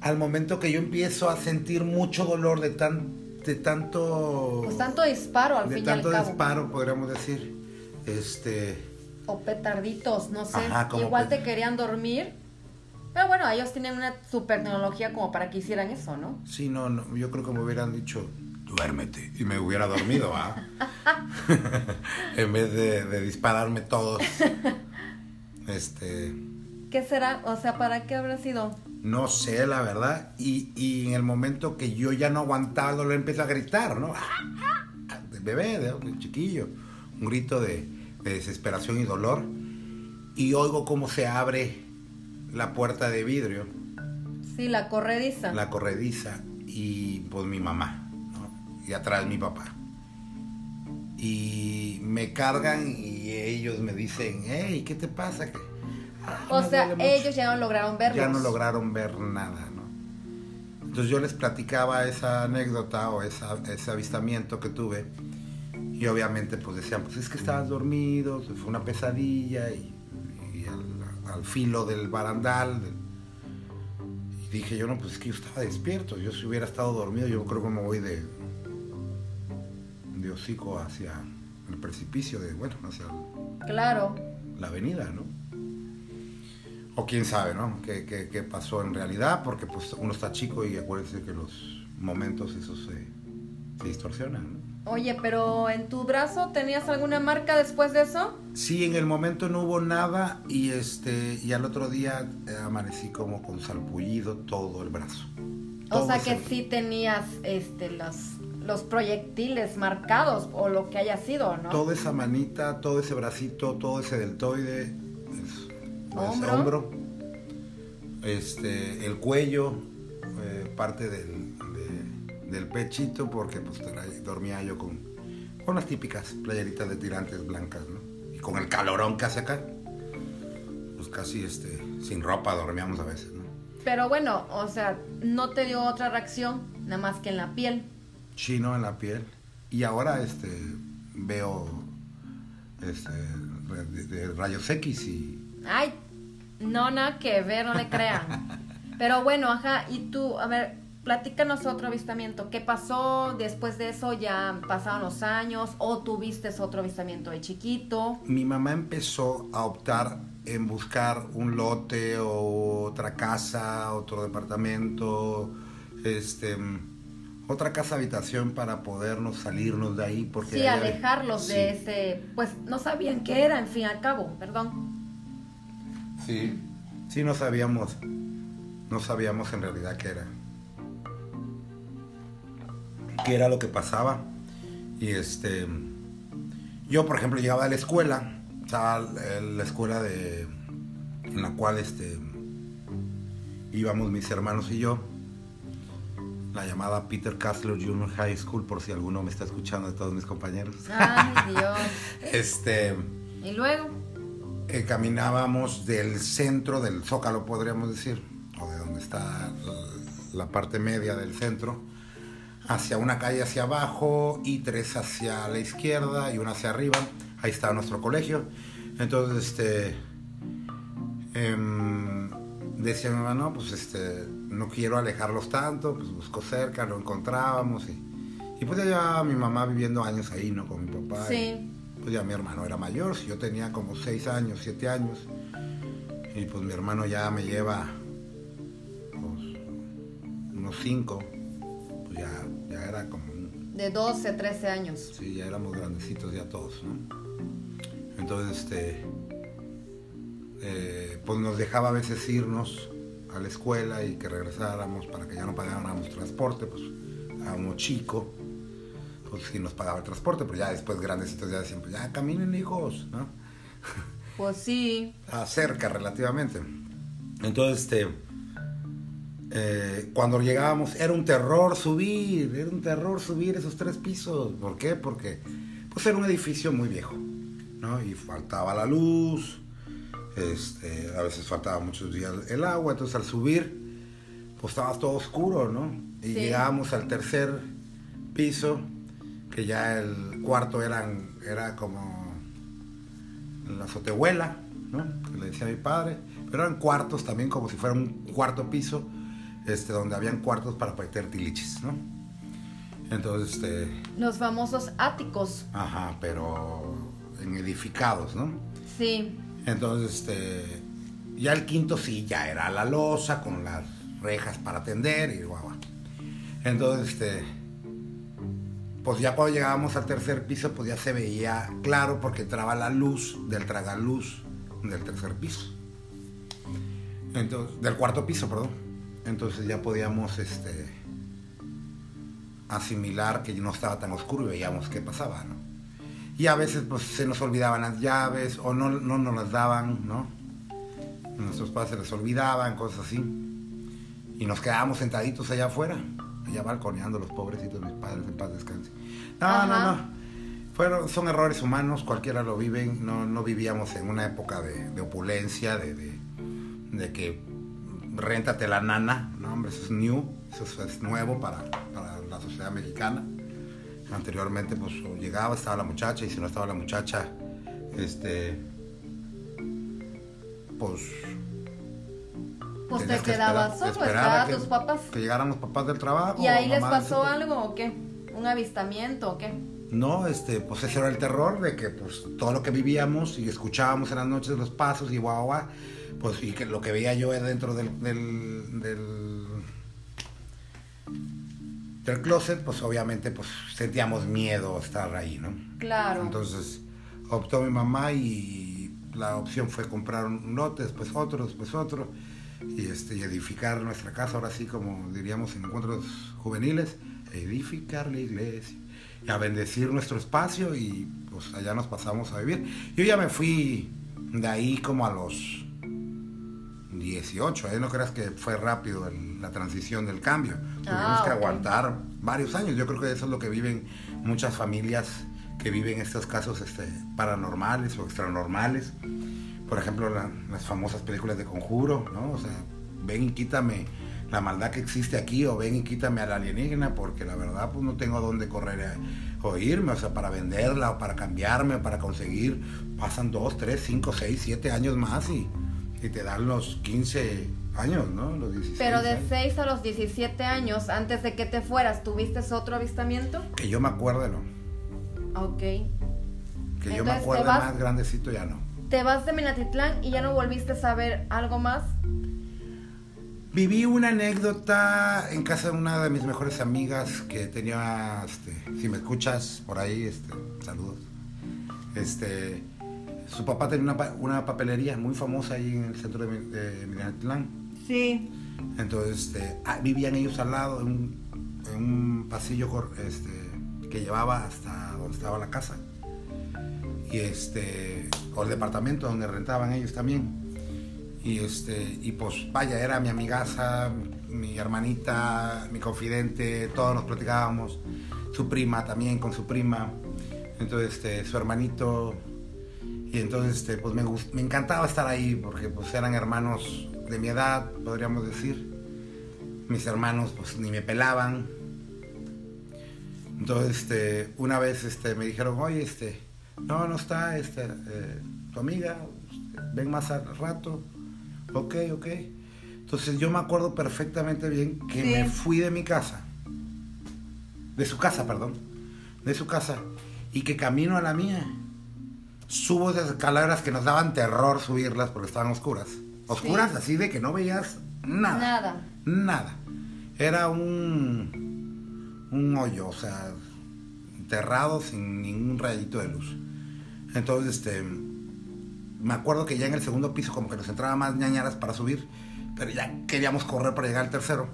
[SPEAKER 2] Al momento que yo empiezo a sentir mucho dolor de, tan, de tanto...
[SPEAKER 1] Pues tanto disparo al
[SPEAKER 2] de
[SPEAKER 1] fin y al
[SPEAKER 2] tanto
[SPEAKER 1] cabo.
[SPEAKER 2] disparo, podríamos decir. Este...
[SPEAKER 1] O petarditos, no sé.
[SPEAKER 2] Ajá,
[SPEAKER 1] Igual te querían dormir. Pero bueno, ellos tienen una super tecnología como para que hicieran eso, ¿no?
[SPEAKER 2] Sí, no, no, yo creo que me hubieran dicho, duérmete, y me hubiera dormido, ¿ah? en vez de, de dispararme todos. Este,
[SPEAKER 1] ¿Qué será? O sea, ¿para qué habrá sido?
[SPEAKER 2] no sé, la verdad, y, y en el momento que yo ya no aguantaba el dolor, empiezo a gritar, ¿no? De bebé, de, de chiquillo, un grito de, de desesperación y dolor, y oigo cómo se abre la puerta de vidrio.
[SPEAKER 1] Sí, la corrediza.
[SPEAKER 2] la corrediza y pues mi mamá, ¿no? Y atrás mi papá. Y me cargan y ellos me dicen, hey, ¿qué te pasa? Que, "Ay,
[SPEAKER 1] o sea,
[SPEAKER 2] duele mucho".
[SPEAKER 1] ellos ya no lograron verlos.
[SPEAKER 2] ya no lograron ver nada, ¿no? Entonces yo les platicaba esa anécdota o esa, ese avistamiento que tuve y obviamente pues decían, pues es que estabas dormido, fue una pesadilla y, y al, al filo del barandal. del- y dije yo, no, pues es que yo estaba despierto, yo si hubiera estado dormido yo creo que me voy de, de hocico hacia el precipicio, de, bueno, hacia el-
[SPEAKER 1] Claro.
[SPEAKER 2] la avenida, ¿no? O quién sabe, ¿no? ¿Qué, qué, qué pasó en realidad? Porque pues uno está chico y acuérdense que los momentos esos se, se distorsionan, ¿no?
[SPEAKER 1] Oye, pero en tu brazo tenías alguna marca después de eso?
[SPEAKER 2] Sí, en el momento no hubo nada y este y al otro día eh, amanecí como con salpullido todo el brazo.
[SPEAKER 1] O sea que sí tenías este los los proyectiles marcados o lo que haya sido, ¿no?
[SPEAKER 2] Toda esa manita, todo ese bracito, todo ese deltoide,
[SPEAKER 1] ¿Hombro?
[SPEAKER 2] hombro, este, el cuello, eh, parte del, de- del pechito porque pues dormía yo con, con las típicas playeritas de tirantes blancas, ¿no? Y con el calorón que hace acá, pues casi este, sin ropa dormíamos a veces, ¿no?
[SPEAKER 1] Pero bueno, o sea, no te dio otra reacción, nada más que en la piel.
[SPEAKER 2] chino en la piel y ahora este veo este de, de rayos X y
[SPEAKER 1] Ay, no, nada que ver, no le crean. Pero bueno, ajá, y tú, a ver, platícanos otro avistamiento. ¿Qué pasó? Después de eso ya pasaron los años o tuviste otro avistamiento de chiquito.
[SPEAKER 2] mi mamá empezó a optar en buscar un lote o otra casa, otro departamento, este otra casa habitación para podernos salirnos de ahí porque
[SPEAKER 1] Sí, alejarlos de ese, pues no sabían qué era, en fin y al cabo, perdón.
[SPEAKER 2] Sí, sí no sabíamos, no sabíamos en realidad qué era. Qué era lo que pasaba. Y este, yo por ejemplo llegaba a la escuela, estaba en la escuela de, en la cual este, íbamos mis hermanos y yo, la llamada Peter Castler Junior High School, por si alguno me está escuchando de todos mis compañeros.
[SPEAKER 1] Ay, Dios.
[SPEAKER 2] Este,
[SPEAKER 1] Y luego,
[SPEAKER 2] eh, caminábamos del centro del Zócalo, podríamos decir, o de donde está la parte media del centro, hacia una calle hacia abajo y tres hacia la izquierda y una hacia arriba. Ahí está nuestro colegio. Entonces, este, em, decía mi mamá, no, pues este, no quiero alejarlos tanto, pues busco cerca, lo encontrábamos y, y pues ya llevaba mi mamá viviendo años ahí, ¿no? Con mi papá.
[SPEAKER 1] sí,
[SPEAKER 2] pues ya mi hermano era mayor, si yo tenía como 6 años, 7 años, y pues mi hermano ya me lleva pues, unos 5, pues ya, ya era como, un-
[SPEAKER 1] de 12, 13 años.
[SPEAKER 2] sí, ya éramos grandecitos ya todos, ¿no? Entonces, este, eh, pues nos dejaba a veces irnos a la escuela y que regresáramos para que ya no pagáramos transporte, pues éramos chicos, pues sí nos pagaba el transporte, pero ya después grandecitos ya decían, pues ya caminen hijos, ¿no?
[SPEAKER 1] Pues sí,
[SPEAKER 2] cerca relativamente. Entonces, este, eh, cuando llegábamos, era un terror subir, era un terror subir esos tres pisos. ¿Por qué? Porque pues era un edificio muy viejo, ¿no? Y faltaba la luz, este, a veces faltaba muchos días el agua, entonces al subir, pues estaba todo oscuro, ¿no? Y
[SPEAKER 1] Sí.
[SPEAKER 2] llegábamos al tercer piso, que ya el cuarto eran, era como la azotehuela, ¿no? Que le decía a mi padre. Pero eran cuartos también, como si fuera un cuarto piso, este, donde habían cuartos para meter tiliches, ¿no? Entonces, este,
[SPEAKER 1] los famosos áticos.
[SPEAKER 2] ajá, pero en edificados, ¿no?
[SPEAKER 1] Sí,
[SPEAKER 2] Entonces, este, ya el quinto sí, ya era la losa con las rejas para atender y guau. guau. Entonces, este, pues ya cuando llegábamos al tercer piso, pues ya se veía claro porque entraba la luz del tragaluz del tercer piso. Entonces, del cuarto piso, perdón. Entonces ya podíamos, este, asimilar que no estaba tan oscuro y veíamos qué pasaba, ¿no? Y a veces pues se nos olvidaban las llaves o no, no nos las daban, ¿no? Nuestros padres se les olvidaban, cosas así. Y nos quedábamos sentaditos allá afuera, allá balconeando los pobrecitos mis padres en paz descanse. No,
[SPEAKER 1] Ajá.
[SPEAKER 2] no, no. Fueron, son errores humanos, cualquiera lo viven, no, no vivíamos en una época de, de opulencia, de, de, de que réntate la nana, no hombre, eso es new, eso es, nuevo para, para la sociedad mexicana. Anteriormente pues llegaba, estaba la muchacha y si no estaba la muchacha, este, pues
[SPEAKER 1] pues te quedabas solo,
[SPEAKER 2] esperar a
[SPEAKER 1] estaban
[SPEAKER 2] que-
[SPEAKER 1] tus papás.
[SPEAKER 2] Que llegaran los papás del trabajo.
[SPEAKER 1] ¿Y ahí les pasó algo o qué? ¿Un avistamiento o qué?
[SPEAKER 2] No, este, pues ese era el terror de que pues todo lo que vivíamos y escuchábamos en las noches los pasos y guau guau, pues y que lo que veía yo era dentro del, del, del, del closet, pues obviamente pues sentíamos miedo estar ahí, ¿no?
[SPEAKER 1] Claro.
[SPEAKER 2] Entonces optó mi mamá y la opción fue comprar un lote, después otro, después otro, y, este, y edificar nuestra casa, ahora sí como diríamos en encuentros juveniles, edificar la iglesia, y a bendecir nuestro espacio y pues allá nos pasamos a vivir. Yo ya me fui de ahí como a los 18, ¿eh? no creas que fue rápido el- la transición del cambio. Tuvimos
[SPEAKER 1] Ah,
[SPEAKER 2] que
[SPEAKER 1] ok.
[SPEAKER 2] aguantar varios años. Yo creo que eso es lo que viven muchas familias que viven estos casos este, paranormales o extranormales. Por ejemplo, la- las famosas películas de conjuro, ¿no? O sea, ven y quítame la maldad que existe aquí o ven y quítame al alienígena porque la verdad pues no tengo dónde correr a- o irme, o sea, para venderla o para cambiarme o para conseguir, pasan 2, 3, 5, 6, 7 años más y, y te dan los 15 años, ¿no? Los 16
[SPEAKER 1] Pero de
[SPEAKER 2] años.
[SPEAKER 1] 6 a los 17 años, antes de que te fueras, ¿tuviste otro avistamiento?
[SPEAKER 2] Que yo me acuerde, ¿no?
[SPEAKER 1] Ok.
[SPEAKER 2] Que yo me
[SPEAKER 1] Entonces, ¿te
[SPEAKER 2] acuerde
[SPEAKER 1] vas?
[SPEAKER 2] más grandecito ya no.
[SPEAKER 1] Te vas de Minatitlán y ya no volviste a saber algo más.
[SPEAKER 2] Viví una anécdota en casa de una de mis mejores amigas que tenía, este, si me escuchas por ahí, este, saludos. Este, su papá tenía una, una papelería muy famosa ahí en el centro de, de Minatitlán.
[SPEAKER 1] Sí.
[SPEAKER 2] Entonces, este, ah, vivían ellos al lado, en un, en un pasillo este, que llevaba hasta donde estaba la casa. Y este, o el departamento donde rentaban ellos también. Y este, y pues vaya, era mi amigaza, mi hermanita, mi confidente, todos nos platicábamos. Su prima también con su prima. Entonces, este, su hermanito. Y entonces, este, pues me, encantaba estar ahí porque pues eran hermanos de mi edad, podríamos decir. Mis hermanos pues ni me pelaban. Entonces, este, una vez este, me dijeron, oye, este, no, no está este, eh, tu amiga, este, ven más al rato. Ok, ok. Entonces yo me acuerdo perfectamente bien que
[SPEAKER 1] Sí.
[SPEAKER 2] me fui de mi casa, de su casa, perdón, de su casa, y que camino a la mía. Subo esas escaleras que nos daban terror subirlas porque estaban oscuras. Oscuras
[SPEAKER 1] Sí.
[SPEAKER 2] así de que no veías nada.
[SPEAKER 1] Nada.
[SPEAKER 2] Nada. Era un, un hoyo, o sea, enterrado sin ningún rayito de luz. Entonces, este, me acuerdo que ya en el segundo piso como que nos entraba más ñañaras para subir, pero ya queríamos correr para llegar al tercero.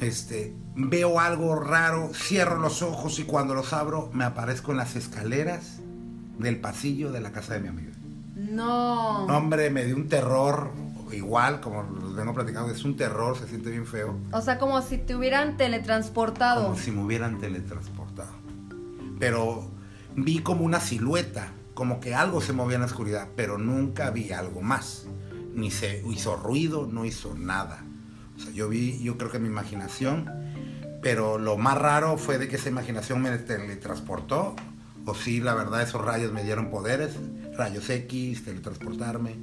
[SPEAKER 2] Este, veo algo raro, cierro los ojos y cuando los abro me aparezco en las escaleras del pasillo de la casa de mi amiga.
[SPEAKER 1] No.
[SPEAKER 2] No, hombre, me dio un terror, igual como los vengo platicando, es un terror, se siente bien feo.
[SPEAKER 1] O sea, como si te hubieran teletransportado.
[SPEAKER 2] Como si me hubieran teletransportado. Pero vi como una silueta, como que algo se movía en la oscuridad, pero nunca vi algo más. Ni se hizo ruido, no hizo nada. O sea, yo vi, yo creo que mi imaginación, pero lo más raro fue de que esa imaginación me teletransportó. O sí, la verdad, esos rayos me dieron poderes, rayos X, teletransportarme.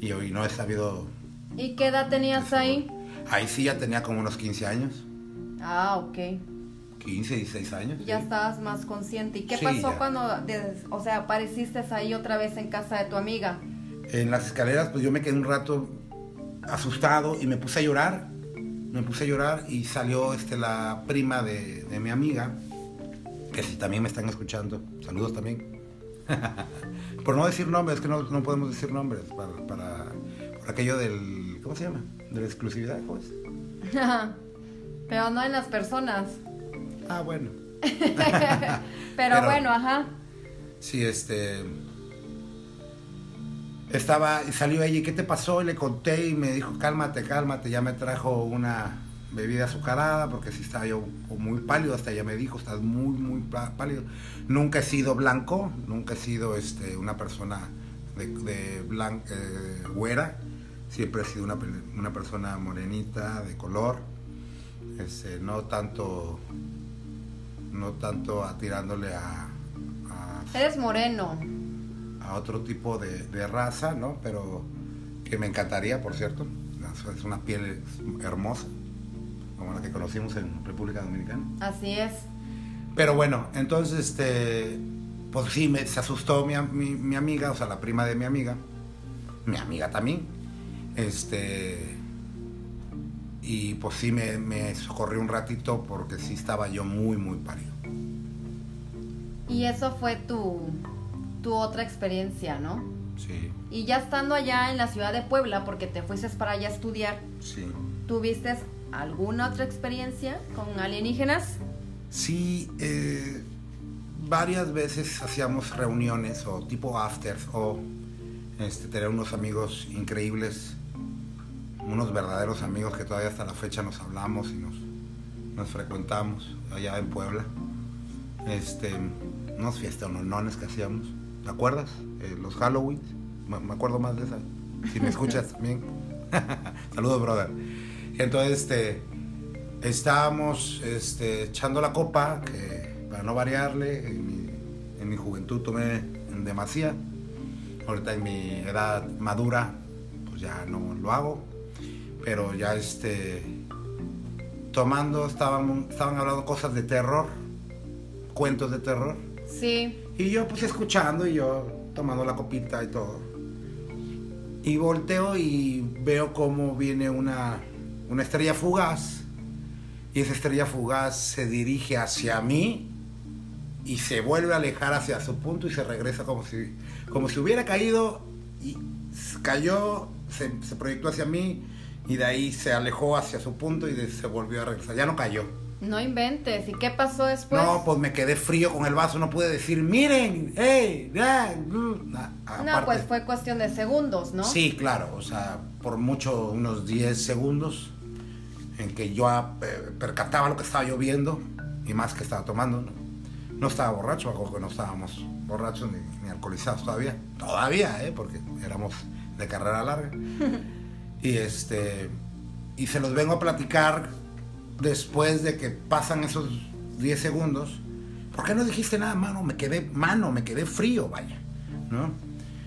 [SPEAKER 2] Y hoy no he sabido.
[SPEAKER 1] ¿Y qué edad tenías ahí?
[SPEAKER 2] Ahí sí ya tenía como unos 15 años,
[SPEAKER 1] Ah, ok.
[SPEAKER 2] 15, 16 años.
[SPEAKER 1] Ya
[SPEAKER 2] sí.
[SPEAKER 1] estabas más consciente. ¿Y qué
[SPEAKER 2] Sí,
[SPEAKER 1] pasó
[SPEAKER 2] ya.
[SPEAKER 1] cuando, des- o sea, apareciste ahí otra vez en casa de tu amiga?
[SPEAKER 2] En las escaleras, pues yo me quedé un rato asustado y me puse a llorar. Me puse a llorar y salió este, la prima de, de mi amiga, que si también me están escuchando, saludos también. por no decir nombres, que no, no podemos decir nombres, para, para- por aquello del, ¿cómo se llama? De la exclusividad, ¿cómo es?
[SPEAKER 1] Pero no en las personas.
[SPEAKER 2] Ah, bueno.
[SPEAKER 1] Pero,
[SPEAKER 2] Pero-
[SPEAKER 1] bueno, ajá.
[SPEAKER 2] Sí, este. Estaba, y salió ella, ¿y qué te pasó? Y le conté y me dijo, cálmate, cálmate, ya me trajo una bebida azucarada, porque si estaba yo muy pálido, hasta ella me dijo, estás muy, muy pá- pálido. Nunca he sido blanco, nunca he sido este, una persona de, de blan- eh, güera, siempre he sido una, una persona morenita, de color, este, no tanto, no tanto a- tirándole a- a
[SPEAKER 1] Eres moreno.
[SPEAKER 2] a otro tipo de, de raza, ¿no? Pero que me encantaría, por cierto. Es una piel hermosa, como la que conocimos en República Dominicana.
[SPEAKER 1] Así es.
[SPEAKER 2] Pero bueno, entonces, este, pues sí, me, se asustó mi, mi, mi amiga, o sea, la prima de mi amiga, mi amiga también, este, y pues sí me, me socorrió un ratito porque sí estaba yo muy, muy pálido.
[SPEAKER 1] Y eso fue tu, tu otra experiencia, ¿no?
[SPEAKER 2] Sí,
[SPEAKER 1] Y ya estando allá en la ciudad de Puebla, porque te fuiste para allá a estudiar,
[SPEAKER 2] sí.
[SPEAKER 1] ¿tuviste alguna otra experiencia con alienígenas?
[SPEAKER 2] Sí, eh, varias veces hacíamos reuniones o tipo afters o este, tener unos amigos increíbles unos verdaderos amigos que todavía hasta la fecha nos hablamos y nos, nos frecuentamos allá en Puebla. Este, unos fiestas que hacíamos. ¿Te acuerdas? Eh, los Halloween. Me, me acuerdo más de esa. Si me escuchas también. Saludos, brother. Entonces, este, estábamos este, echando la copa, que para no variarle, en mi, en mi juventud tomé en demasía. Ahorita en mi edad madura, pues ya no lo hago. Pero ya este, tomando, estaban, estaban hablando cosas de terror, cuentos de terror.
[SPEAKER 1] Sí.
[SPEAKER 2] Y yo pues escuchando y yo tomando la copita y todo. Y volteo y veo cómo viene una, una estrella fugaz. Y esa estrella fugaz se dirige hacia mí y se vuelve a alejar hacia su punto y se regresa como si, como si hubiera caído y cayó, se, proyectó hacia mí y de ahí se alejó hacia su punto y se volvió a regresar. Ya no cayó.
[SPEAKER 1] No inventes. ¿Y qué pasó después?
[SPEAKER 2] no, pues me quedé frío con el vaso, no pude decir, miren, hey, uh", na-
[SPEAKER 1] No, pues fue cuestión de segundos, ¿no?
[SPEAKER 2] Sí, claro, o sea, por mucho unos 10 segundos en que yo eh, percataba lo que estaba yo viendo y más que estaba tomando. No, no estaba borracho, acuerdo que no estábamos borrachos ni, ni alcoholizados todavía. Todavía, ¿eh? porque éramos de carrera larga. y este y se los vengo a platicar después de que pasan esos 10 segundos. ¿Por qué no dijiste nada, mano? Me quedé, mano, me quedé frío, vaya. ¿No?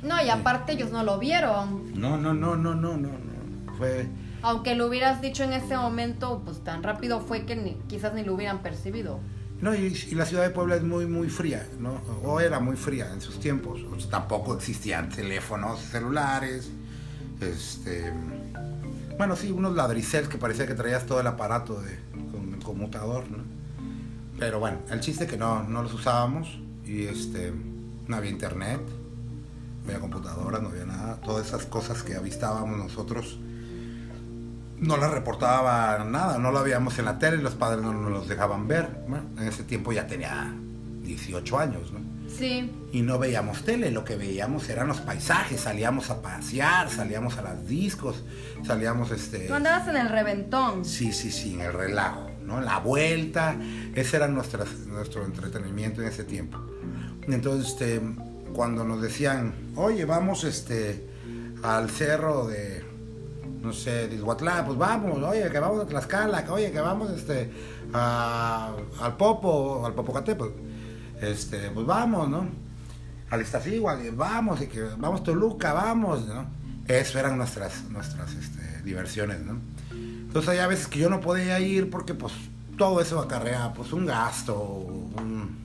[SPEAKER 1] No, y aparte ellos no lo vieron.
[SPEAKER 2] No, no, no, no, no, no, no. Fue.
[SPEAKER 1] Aunque lo hubieras dicho en ese momento, pues tan rápido fue que ni- quizás ni lo hubieran percibido.
[SPEAKER 2] No, y, y la ciudad de Puebla es muy, muy fría, ¿no? O era muy fría en sus tiempos. O sea, tampoco existían teléfonos celulares. Este. Bueno, sí, unos ladriceles que parecía que traías todo el aparato de, conmutador, ¿no? Pero bueno, el chiste es que no, no los usábamos. Y este. No había internet, no había computadoras, no había nada. Todas esas cosas que avistábamos nosotros no las reportaba nada, no lo veíamos en la tele, los padres no nos los dejaban ver. Bueno, en ese tiempo ya tenía 18 años, ¿no?
[SPEAKER 1] Sí.
[SPEAKER 2] Y no veíamos tele, lo que veíamos eran los paisajes, salíamos a pasear, salíamos a las discos, salíamos este...
[SPEAKER 1] Tú andabas en el reventón.
[SPEAKER 2] Sí, sí, sí, en el relajo, ¿no? La vuelta, ese era nuestra, nuestro entretenimiento en ese tiempo. Entonces, este, cuando nos decían, oye, vamos este, al cerro de, no sé, de Izhuatlán, pues vamos, oye, que vamos a Tlaxcala, oye, que vamos este, a- al Popo, al Popocatépetl, este, pues vamos, ¿no? Al Iztaccíhuatl, vamos, y que vamos Toluca, vamos, ¿no? Eso eran nuestras, nuestras este, diversiones, ¿no? Entonces hay a veces que yo no podía ir porque pues todo eso acarrea pues un gasto, un,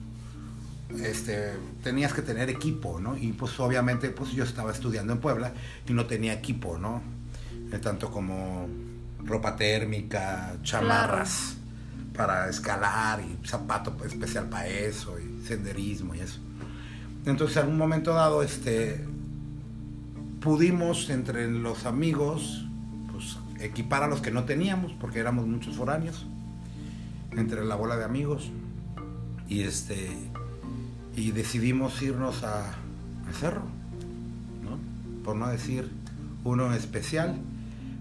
[SPEAKER 2] este, tenías que tener equipo, ¿no? Y pues obviamente pues yo estaba estudiando en Puebla y no tenía equipo, ¿no? Eh, tanto como ropa térmica, chamarras para escalar y zapato pues, especial para eso y senderismo y eso. Entonces en un momento dado este pudimos entre los amigos pues equipar a los que no teníamos porque éramos muchos foráneos entre la bola de amigos y este y decidimos irnos a, al cerro, ¿no? Por no decir uno especial.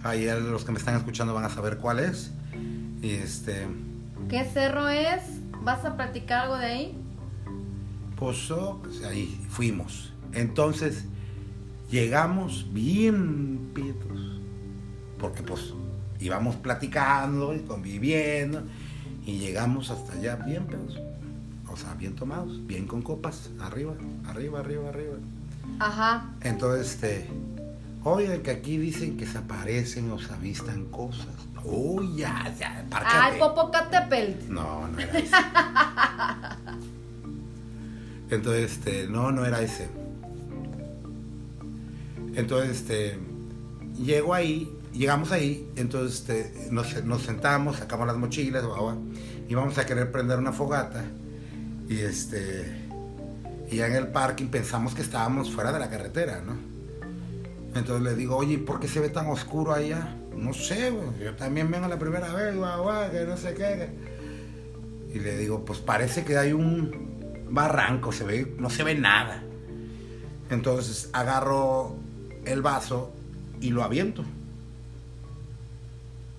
[SPEAKER 2] Ahí los que me están escuchando van a saber cuál es. Y este,
[SPEAKER 1] ¿Qué cerro es? ¿Vas a platicar algo de ahí?
[SPEAKER 2] Oh, pues, ahí fuimos. Entonces llegamos bien pitos, porque pues íbamos platicando y conviviendo y llegamos hasta allá bien pedos, o sea, bien tomados, bien con copas, arriba, arriba, arriba, arriba.
[SPEAKER 1] Ajá.
[SPEAKER 2] Entonces, este, oye, que aquí dicen que se aparecen o se avistan cosas. Uy, ya, ya,
[SPEAKER 1] Ay,
[SPEAKER 2] párcate.
[SPEAKER 1] Popocatépetl.
[SPEAKER 2] No, no era ese. Entonces, este, no, no era ese. Entonces, este, llego ahí, llegamos ahí, entonces este, nos, nos sentamos, sacamos las mochilas, guau, y vamos a querer prender una fogata. Y este, y ya en el parking pensamos que estábamos fuera de la carretera, ¿no? Entonces le digo, oye, ¿por qué se ve tan oscuro allá? No sé, yo también vengo la primera vez, guau, que no sé qué. que-". Y le digo, pues parece que hay un barranco, se ve, no se ve nada. Entonces agarro el vaso y lo aviento.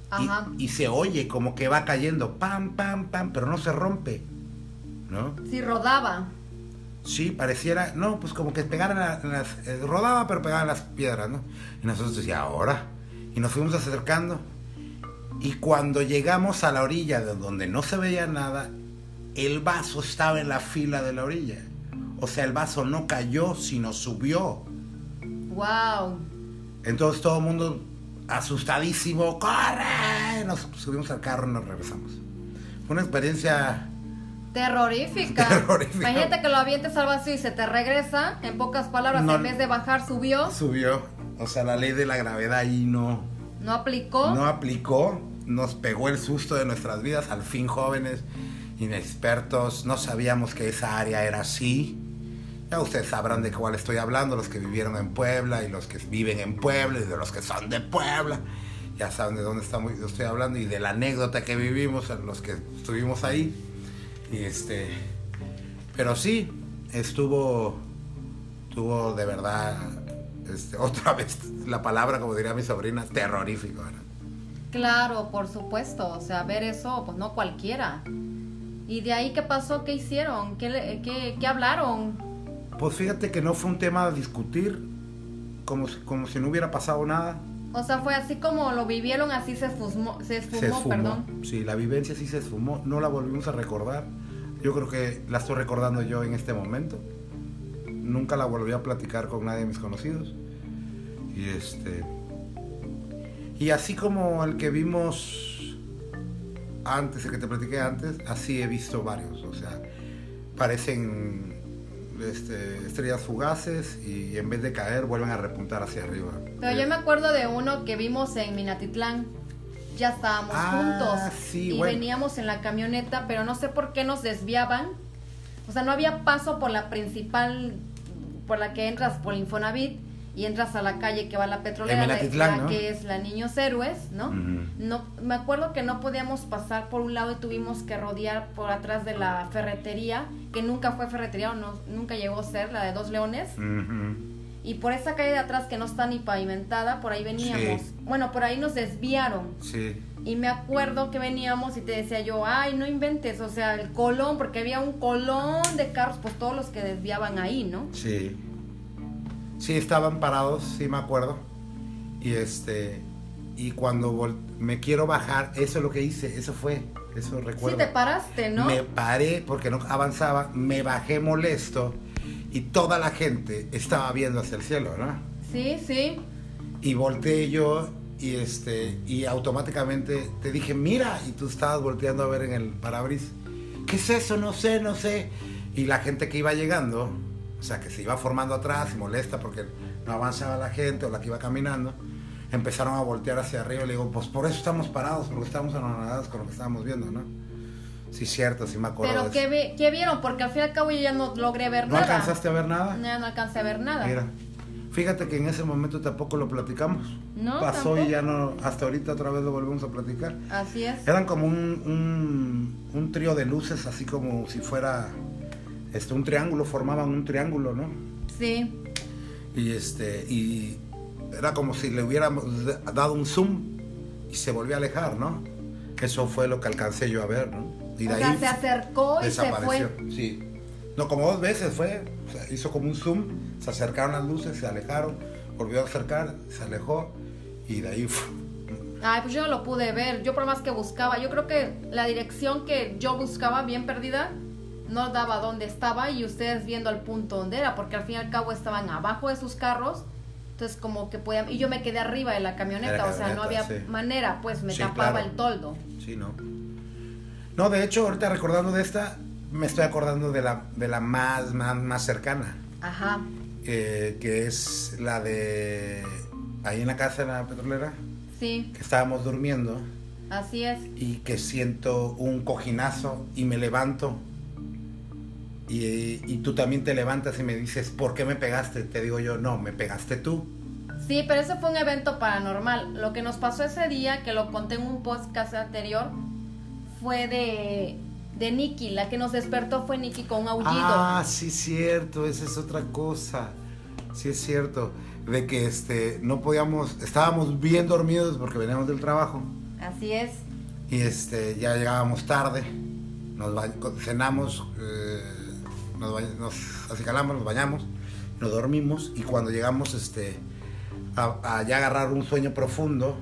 [SPEAKER 1] Ajá.
[SPEAKER 2] Y, y se oye como que va cayendo, pam, pam, pam, pero no se rompe, ¿no?
[SPEAKER 1] Sí, rodaba.
[SPEAKER 2] Sí, pareciera, no, pues como que pegaran la- en las, eh, rodaba pero pegaban las piedras, ¿no? Y nosotros decía, ahora. Y nos fuimos acercando. Y cuando llegamos a la orilla de donde no se veía nada, el vaso estaba en la fila de la orilla. O sea, el vaso no cayó, sino subió.
[SPEAKER 1] Wow.
[SPEAKER 2] Entonces todo el mundo asustadísimo, ¡corre! Nos subimos al carro y nos regresamos. Fue una experiencia
[SPEAKER 1] Terrorífica.
[SPEAKER 2] Terrorífica.
[SPEAKER 1] Imagínate que lo avientes al vacío y se te regresa. En pocas palabras,
[SPEAKER 2] No.
[SPEAKER 1] en vez de bajar, subió.
[SPEAKER 2] subió. O sea, la ley de la gravedad ahí no,
[SPEAKER 1] No aplicó.
[SPEAKER 2] no aplicó, nos pegó el susto de nuestras vidas, al fin jóvenes, inexpertos, no sabíamos que esa área era así. Ya ustedes sabrán de cuál estoy hablando, los que vivieron en Puebla y los que viven en Puebla y de los que son de Puebla. Ya saben de dónde estamos, estoy hablando y de la anécdota que vivimos, los que estuvimos ahí. Y este, pero sí, estuvo, estuvo de verdad, este, otra vez la palabra, como diría mi sobrina, terrorífico. ¿verdad?
[SPEAKER 1] Claro, por supuesto. O sea, ver eso, pues no cualquiera. ¿Y de ahí qué pasó? ¿Qué hicieron? ¿Qué, qué, qué hablaron?
[SPEAKER 2] Pues fíjate que no fue un tema a discutir, como si, como si no hubiera pasado nada.
[SPEAKER 1] O sea, fue así como lo vivieron, así se esfumó, se esfumó,
[SPEAKER 2] se esfumó.
[SPEAKER 1] perdón.
[SPEAKER 2] Sí, la vivencia sí se esfumó, no la volvimos a recordar. Yo creo que la estoy recordando yo en este momento. Nunca la volví a platicar con nadie de mis conocidos. Y este. Y así como el que vimos antes, el que te platiqué antes, así he visto varios. O sea, parecen este, estrellas fugaces y en vez de caer vuelven a repuntar hacia arriba.
[SPEAKER 1] Pero yo me acuerdo de uno que vimos en Minatitlán. Ya estábamos
[SPEAKER 2] Ah,
[SPEAKER 1] juntos.
[SPEAKER 2] sí,
[SPEAKER 1] y
[SPEAKER 2] bueno.
[SPEAKER 1] veníamos en la camioneta, pero no sé por qué nos desviaban. O sea, no había paso por la principal, por la que entras por Infonavit y entras a la calle que va a la petrolera, que es la Niños Héroes, ¿no? No, me acuerdo que no podíamos pasar por un lado y tuvimos que rodear por atrás de la ferretería, que nunca fue ferretería o no, nunca llegó a ser, la de Dos Leones. Y por esa calle de atrás que no está ni pavimentada, por ahí veníamos.
[SPEAKER 2] Sí.
[SPEAKER 1] Bueno, por ahí nos desviaron.
[SPEAKER 2] Sí.
[SPEAKER 1] Y me acuerdo que veníamos y te decía yo, ay, no inventes, o sea, el colón, porque había un colón de carros, pues todos los que desviaban ahí, ¿no?
[SPEAKER 2] Sí. Sí, estaban parados, sí me acuerdo. Y este y cuando me quiero bajar, eso es lo que hice, eso fue, eso recuerdo.
[SPEAKER 1] Sí, te paraste, ¿no?
[SPEAKER 2] Me paré porque no avanzaba, me bajé molesto y toda la gente estaba viendo hacia el cielo, ¿no?
[SPEAKER 1] Sí, sí.
[SPEAKER 2] Y volteé yo y este y automáticamente te dije, "Mira", y tú estabas volteando a ver en el parabrisas. ¿Qué es eso? No sé, no sé. Y la gente que iba llegando, o sea, que se iba formando atrás y molesta porque no avanzaba la gente o la que iba caminando, empezaron a voltear hacia arriba y le digo, pues por eso estamos parados, porque estamos anonadados con lo que estábamos viendo, ¿no? Sí, cierto, sí me acuerdo.
[SPEAKER 1] Pero ¿qué,
[SPEAKER 2] eso.
[SPEAKER 1] vi- qué vieron? Porque al fin y al cabo yo ya no logré ver
[SPEAKER 2] ¿No
[SPEAKER 1] nada.
[SPEAKER 2] alcanzaste a ver nada?
[SPEAKER 1] No, no alcancé a ver nada.
[SPEAKER 2] Mira, fíjate que en ese momento tampoco lo platicamos.
[SPEAKER 1] No,
[SPEAKER 2] Pasó
[SPEAKER 1] tampoco.
[SPEAKER 2] y ya no, hasta ahorita otra vez lo volvemos a platicar.
[SPEAKER 1] Así es.
[SPEAKER 2] Eran como un, un, un trío de luces, así como si fuera este, un triángulo, formaban un triángulo, ¿no?
[SPEAKER 1] Sí.
[SPEAKER 2] Y este, y era como si le hubiéramos dado un zoom y se volvió a alejar, ¿no? Eso fue lo que alcancé yo a ver, ¿no? Y de
[SPEAKER 1] o sea,
[SPEAKER 2] ahí
[SPEAKER 1] se acercó y se
[SPEAKER 2] desapareció.
[SPEAKER 1] fue.
[SPEAKER 2] Sí. No, como dos veces fue. o sea, hizo como un zoom, se acercaron las luces, se alejaron, volvió a acercar, se alejó y de ahí ¡fu!
[SPEAKER 1] Ay, pues yo no lo pude ver. Yo por más que buscaba, yo creo que la dirección que yo buscaba bien perdida no daba dónde estaba y ustedes viendo el punto donde era, porque al fin y al cabo estaban abajo de sus carros. Entonces como que podían... Y yo me quedé arriba de la camioneta,
[SPEAKER 2] De la
[SPEAKER 1] o sea, no había
[SPEAKER 2] sí. manera,
[SPEAKER 1] pues me
[SPEAKER 2] Sí,
[SPEAKER 1] tapaba
[SPEAKER 2] claro.
[SPEAKER 1] el toldo.
[SPEAKER 2] Sí, ¿no? No, de hecho, ahorita recordando de esta, me estoy acordando de la, de la más, más, más cercana,
[SPEAKER 1] Ajá.
[SPEAKER 2] eh, que es la de ahí en la casa de la petrolera,
[SPEAKER 1] Sí,
[SPEAKER 2] que estábamos durmiendo
[SPEAKER 1] así es.
[SPEAKER 2] y que siento un cojinazo y me levanto. Y, y tú también te levantas y me dices, ¿por qué me pegaste? Te digo yo, no, me pegaste tú.
[SPEAKER 1] Sí, pero ese fue un evento paranormal. Lo que nos pasó ese día, que lo conté en un podcast anterior, fue de, de Nikki. La que nos despertó fue Nikki con un aullido.
[SPEAKER 2] Ah, sí, cierto, esa es otra cosa. Sí, es cierto. De que este, no podíamos, estábamos bien dormidos porque veníamos del trabajo.
[SPEAKER 1] Así es.
[SPEAKER 2] Y este, ya llegábamos tarde, nos cenamos, eh, nos, nos acicalamos, nos bañamos, nos dormimos y cuando llegamos este, a, a ya agarrar un sueño profundo,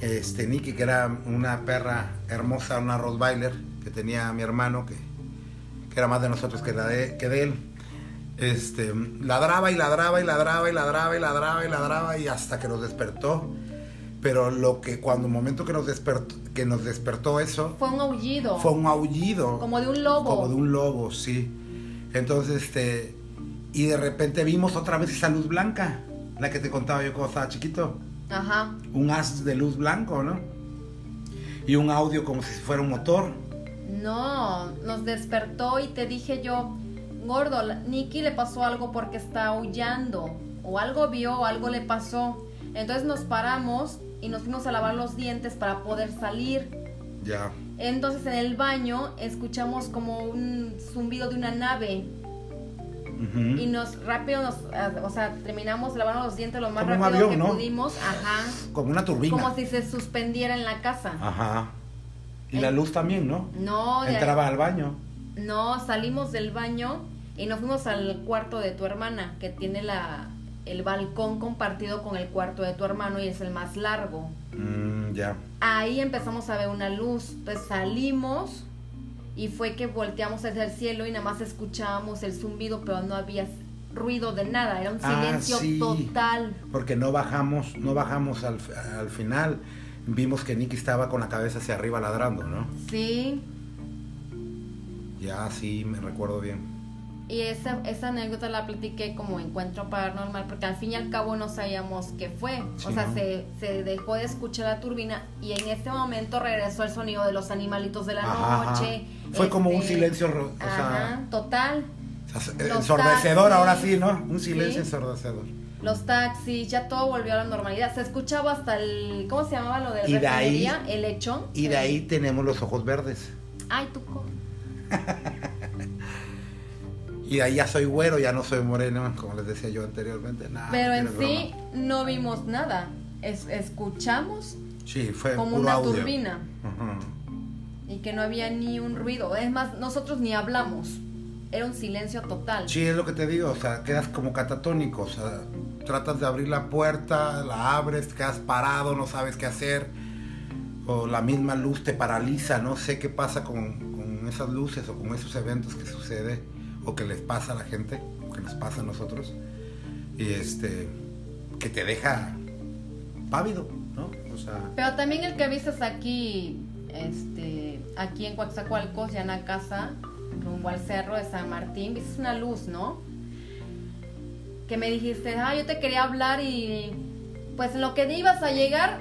[SPEAKER 2] este, Nikki, que era una perra hermosa, una Rottweiler que tenía mi hermano, que, que era más de nosotros que, la de, que de él, este, ladraba y ladraba y ladraba y ladraba y ladraba y ladraba y hasta que nos despertó. Pero lo que cuando el momento que nos despertó, que nos despertó eso,
[SPEAKER 1] Fue un aullido.
[SPEAKER 2] fue un aullido.
[SPEAKER 1] Como de un lobo.
[SPEAKER 2] Como de un lobo, sí. Entonces, este, y de repente vimos otra vez esa luz blanca, la que te contaba yo cuando estaba chiquito.
[SPEAKER 1] Ajá.
[SPEAKER 2] Un haz de luz blanco, ¿no? Y un audio como si fuera un motor.
[SPEAKER 1] No, nos despertó y te dije yo, gordo, Nikki le pasó algo porque está aullando. O algo vio, o algo le pasó. Entonces nos paramos y nos fuimos a lavar los dientes para poder salir.
[SPEAKER 2] Ya.
[SPEAKER 1] Entonces en el baño escuchamos como un zumbido de una nave
[SPEAKER 2] Ujú.
[SPEAKER 1] y nos rápido nos, ah, o sea, terminamos lavando los dientes lo más
[SPEAKER 2] Como
[SPEAKER 1] rápido
[SPEAKER 2] avión,
[SPEAKER 1] que
[SPEAKER 2] ¿no?
[SPEAKER 1] pudimos, ajá,
[SPEAKER 2] Como una turbina.
[SPEAKER 1] como si se suspendiera en la casa.
[SPEAKER 2] Ajá. Y la luz también, ¿no?
[SPEAKER 1] No,
[SPEAKER 2] Entraba al baño.
[SPEAKER 1] no, salimos del baño y nos fuimos al cuarto de tu hermana, que tiene la el balcón compartido con el cuarto de tu hermano y es el más largo.
[SPEAKER 2] Mm, ya.
[SPEAKER 1] Ahí empezamos a ver una luz, entonces salimos y fue que volteamos hacia el cielo y nada más escuchábamos el zumbido, pero no había ruido de nada, era un
[SPEAKER 2] Ah,
[SPEAKER 1] silencio
[SPEAKER 2] sí.
[SPEAKER 1] total.
[SPEAKER 2] Porque no bajamos, no bajamos al, al final. Vimos que Nicky estaba con la cabeza hacia arriba ladrando, ¿no?
[SPEAKER 1] Sí,
[SPEAKER 2] Ya sí, me recuerdo bien.
[SPEAKER 1] Y esa, esa anécdota la platiqué como encuentro paranormal, porque al fin y al cabo no sabíamos qué fue.
[SPEAKER 2] Sí,
[SPEAKER 1] o sea,
[SPEAKER 2] ¿no?
[SPEAKER 1] se, se dejó de escuchar la turbina y en ese momento regresó el sonido de los animalitos de la
[SPEAKER 2] Ajá, ajá.
[SPEAKER 1] noche.
[SPEAKER 2] Fue como un
[SPEAKER 1] este,
[SPEAKER 2] silencio, o
[SPEAKER 1] Ajá,
[SPEAKER 2] sea,
[SPEAKER 1] total.
[SPEAKER 2] o sea,
[SPEAKER 1] Los
[SPEAKER 2] ensordecedor ahora sí, ¿no? Un silencio
[SPEAKER 1] Sí.
[SPEAKER 2] ensordecedor.
[SPEAKER 1] Los taxis, ya todo volvió a la normalidad. Se escuchaba hasta el. ¿Cómo se llamaba lo de
[SPEAKER 2] Y de ahí-
[SPEAKER 1] refinería? El lechón.
[SPEAKER 2] Y de ahí tenemos los ojos verdes.
[SPEAKER 1] Ay, tú.
[SPEAKER 2] Y de ahí ya soy güero, ya no soy moreno, como les decía yo anteriormente. Nah,
[SPEAKER 1] Pero en sí no vimos nada. Es- escuchamos
[SPEAKER 2] broma. Sí, fue
[SPEAKER 1] como una
[SPEAKER 2] audio.
[SPEAKER 1] turbina y que no había ni un ruido. Es más, nosotros ni hablamos. Era un silencio total.
[SPEAKER 2] Sí, es lo que te digo, o sea, quedas como catatónico, o sea, tratas de abrir la puerta, la abres, quedas parado, no sabes qué hacer, o la misma luz te paraliza, no sé qué pasa con, con esas luces o con esos eventos que sucede o que les pasa a la gente, o que nos pasa a nosotros, y este, que te deja pávido, ¿no? O sea,
[SPEAKER 1] Pero también el que viste aquí, este, aquí en Coatzacoalcos, ya en la casa, rumbo al cerro de San Martín, viste una luz, ¿no? Que me dijiste, ah, yo te quería hablar y pues en lo que ibas a llegar,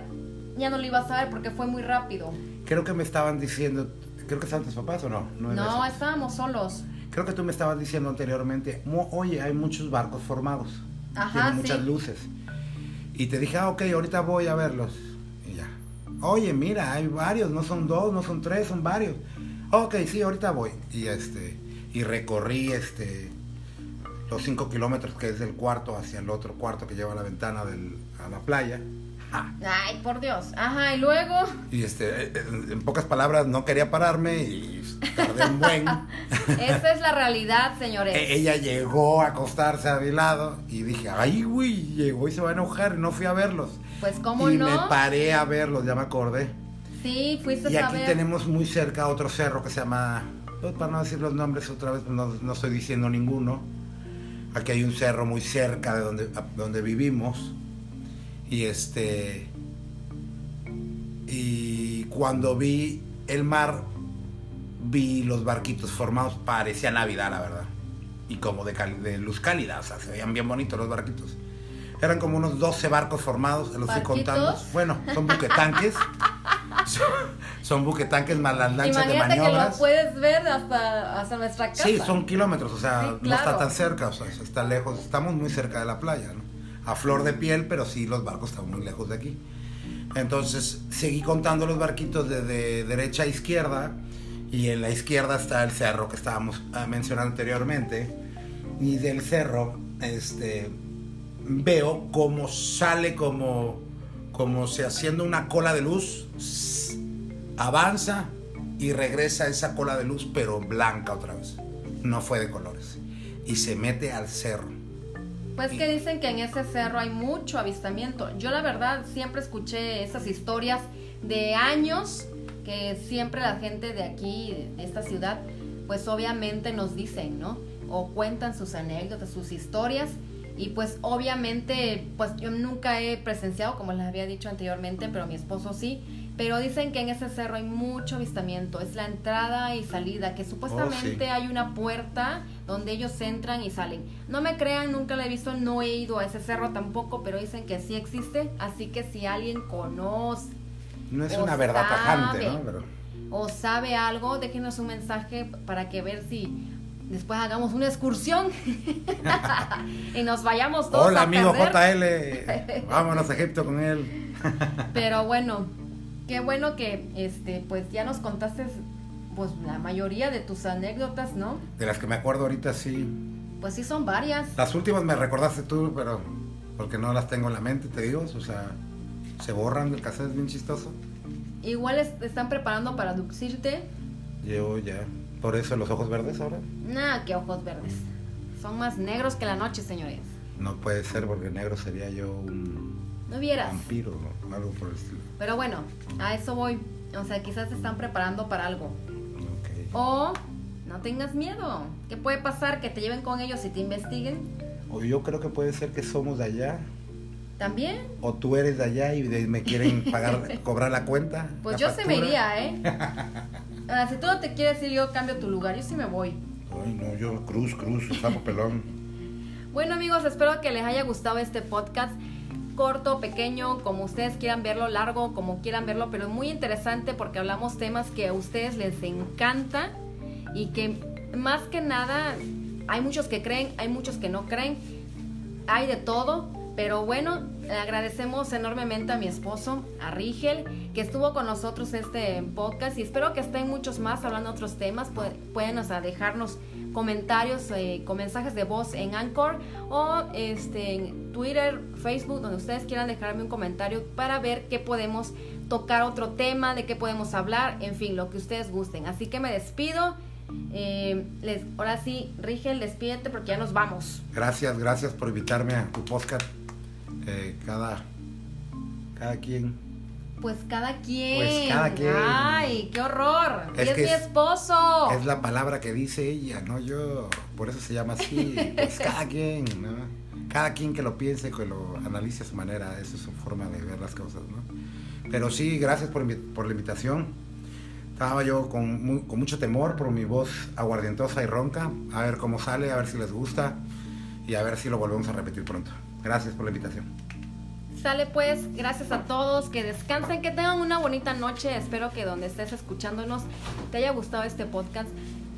[SPEAKER 1] ya no lo ibas a ver porque fue muy rápido.
[SPEAKER 2] creo que me estaban diciendo, creo que estaban tus papás o no, no,
[SPEAKER 1] estábamos solos.
[SPEAKER 2] Creo que tú me estabas diciendo anteriormente, "Mo- oye, hay muchos barcos formados.
[SPEAKER 1] Ajá,
[SPEAKER 2] tienen muchas
[SPEAKER 1] sí.
[SPEAKER 2] luces. Y te dije, ah, ok, ahorita voy a verlos. Y ya. Oye, mira, hay varios, no son dos, no son tres, son varios. Ok, sí, ahorita voy. Y este, y recorrí este los cinco kilómetros que es del cuarto hacia el otro cuarto que lleva a la ventana del, a la playa.
[SPEAKER 1] Ay, por Dios. Ajá, y luego,
[SPEAKER 2] Y este, en en pocas palabras, no quería pararme y tardé un buen.
[SPEAKER 1] esa es la realidad, señores.
[SPEAKER 2] E- Ella llegó a acostarse a mi lado y dije, ay, güey, llegó y se va a enojar y no fui a verlos.
[SPEAKER 1] Pues, ¿cómo
[SPEAKER 2] y
[SPEAKER 1] no?
[SPEAKER 2] me paré a verlos, ya me acordé.
[SPEAKER 1] Sí, fuiste
[SPEAKER 2] Y
[SPEAKER 1] a
[SPEAKER 2] aquí
[SPEAKER 1] ver.
[SPEAKER 2] tenemos muy cerca otro cerro que se llama, pues, para no decir los nombres otra vez, no, no estoy diciendo ninguno. Aquí hay un cerro muy cerca de donde, donde vivimos. Y este. Y cuando vi el mar, vi los barquitos formados, parecía Navidad, la verdad. Y como de, luz cálida, o sea, se veían bien bonitos los barquitos. Eran como unos 12 barcos formados, los estoy contando. Bueno, son buquetanques. son, son buquetanques más las lanchas de
[SPEAKER 1] Imagínate que lo
[SPEAKER 2] maniobras.
[SPEAKER 1] puedes ver hasta, hasta nuestra casa.
[SPEAKER 2] Sí, son kilómetros, o sea,
[SPEAKER 1] Sí,
[SPEAKER 2] no está tan cerca, o sea, está lejos, estamos muy cerca de la playa, ¿no? A flor de piel, pero sí los barcos están muy lejos de aquí. Entonces, seguí contando los barquitos desde derecha a izquierda, y en la izquierda está el cerro que estábamos ah, mencionando anteriormente, y del cerro, este, veo cómo sale como, como si haciendo una cola de luz, avanza y regresa esa cola de luz, pero blanca otra vez. No fue de colores. Y se mete al cerro.
[SPEAKER 1] Pues que dicen que en ese cerro hay mucho avistamiento. Yo la verdad siempre escuché esas historias de años que siempre la gente de aquí, de esta ciudad, pues obviamente nos dicen, ¿no? O cuentan sus anécdotas, sus historias. Y pues obviamente, pues yo nunca he presenciado, como les había dicho anteriormente, pero mi esposo sí. Pero dicen que en ese cerro hay mucho avistamiento. Es la entrada y salida, que supuestamente oh, hay una puerta donde ellos entran y salen. No me crean, nunca la he visto, no he ido a ese cerro tampoco, pero dicen que sí existe. Así que si alguien conoce.
[SPEAKER 2] No es una verdad tajante, ¿no?
[SPEAKER 1] O sabe algo, déjenos un mensaje para que ver si después hagamos una excursión y nos vayamos todos.
[SPEAKER 2] Hola, amigo JL. Vámonos a Egipto con él.
[SPEAKER 1] Pero bueno, qué bueno que este pues ya nos contaste pues la mayoría de tus anécdotas, ¿no?
[SPEAKER 2] De las que me acuerdo ahorita sí.
[SPEAKER 1] Pues sí son varias.
[SPEAKER 2] Las últimas me recordaste tú, pero porque no las tengo en la mente, te digo, o sea, se borran del cassette, es bien chistoso.
[SPEAKER 1] Igual están preparando para aducirte.
[SPEAKER 2] Yo ya. ¿Por eso los ojos verdes ahora?
[SPEAKER 1] Nada, que ojos verdes. Son más negros que la noche, señores.
[SPEAKER 2] No puede ser porque negro sería yo un
[SPEAKER 1] no vieras.
[SPEAKER 2] vampiro o algo por el estilo.
[SPEAKER 1] Pero bueno, a eso voy. O sea, quizás se están preparando para algo. O no tengas miedo. ¿Qué puede pasar? Que te lleven con ellos y te investiguen.
[SPEAKER 2] O yo creo que puede ser que somos de allá.
[SPEAKER 1] ¿También?
[SPEAKER 2] O tú eres de allá y me quieren pagar, cobrar la cuenta.
[SPEAKER 1] Pues yo se me iría, ¿eh? Ah, si tú no te quieres ir, yo cambio tu lugar. Yo sí me voy.
[SPEAKER 2] Ay, no, yo cruz, cruz, sapo pelón.
[SPEAKER 1] bueno, amigos, espero que les haya gustado este podcast. Corto, pequeño, como ustedes quieran verlo, largo, como quieran verlo, pero muy interesante porque hablamos temas que a ustedes les encanta y que más que nada hay muchos que creen, hay muchos que no creen, hay de todo, pero bueno, agradecemos enormemente a mi esposo, a Rigel, que estuvo con nosotros este podcast y espero que estén muchos más hablando de otros temas. Pueden dejarnos comentarios eh, con mensajes de voz en Anchor o este, en Twitter, Facebook, donde ustedes quieran dejarme un comentario para ver qué podemos tocar otro tema, de qué podemos hablar, en fin, lo que ustedes gusten. Así que me despido. Eh, les, ahora sí, Rigel, despídete porque ya nos vamos.
[SPEAKER 2] Gracias, gracias por invitarme a tu podcast cada, cada quien.
[SPEAKER 1] Pues cada quien.
[SPEAKER 2] Pues cada quien.
[SPEAKER 1] Ay, qué horror. Es, mi esposo.
[SPEAKER 2] Es la palabra que dice ella, no yo. Por eso se llama así. Pues cada quien, ¿no? Cada quien que lo piense, que lo analice a su manera. Esa es su forma de ver las cosas, ¿no? Pero sí, gracias por, por la invitación. Estaba yo con, con mucho temor por mi voz aguardientosa y ronca. A ver cómo sale, a ver si les gusta y a ver si lo volvemos a repetir pronto. Gracias por la invitación.
[SPEAKER 1] Sale pues, gracias a todos, que descansen, que tengan una bonita noche. Espero que donde estés escuchándonos te haya gustado este podcast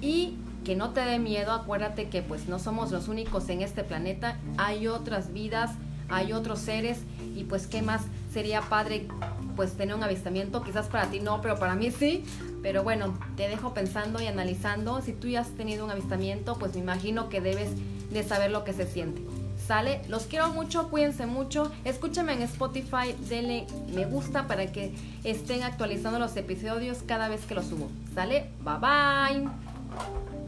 [SPEAKER 1] y que no te dé miedo. Acuérdate que pues no somos los únicos en este planeta, hay otras vidas, hay otros seres y pues qué más sería padre pues tener un avistamiento. Quizás para ti no, pero para mí sí. Pero bueno, te dejo pensando y analizando. Si tú ya has tenido un avistamiento, pues me imagino que debes de saber lo que se siente. ¿Sale? Los quiero mucho, cuídense mucho. Escúchame en Spotify, denle me gusta para que estén actualizando los episodios cada vez que los subo. ¿Sale? Bye bye.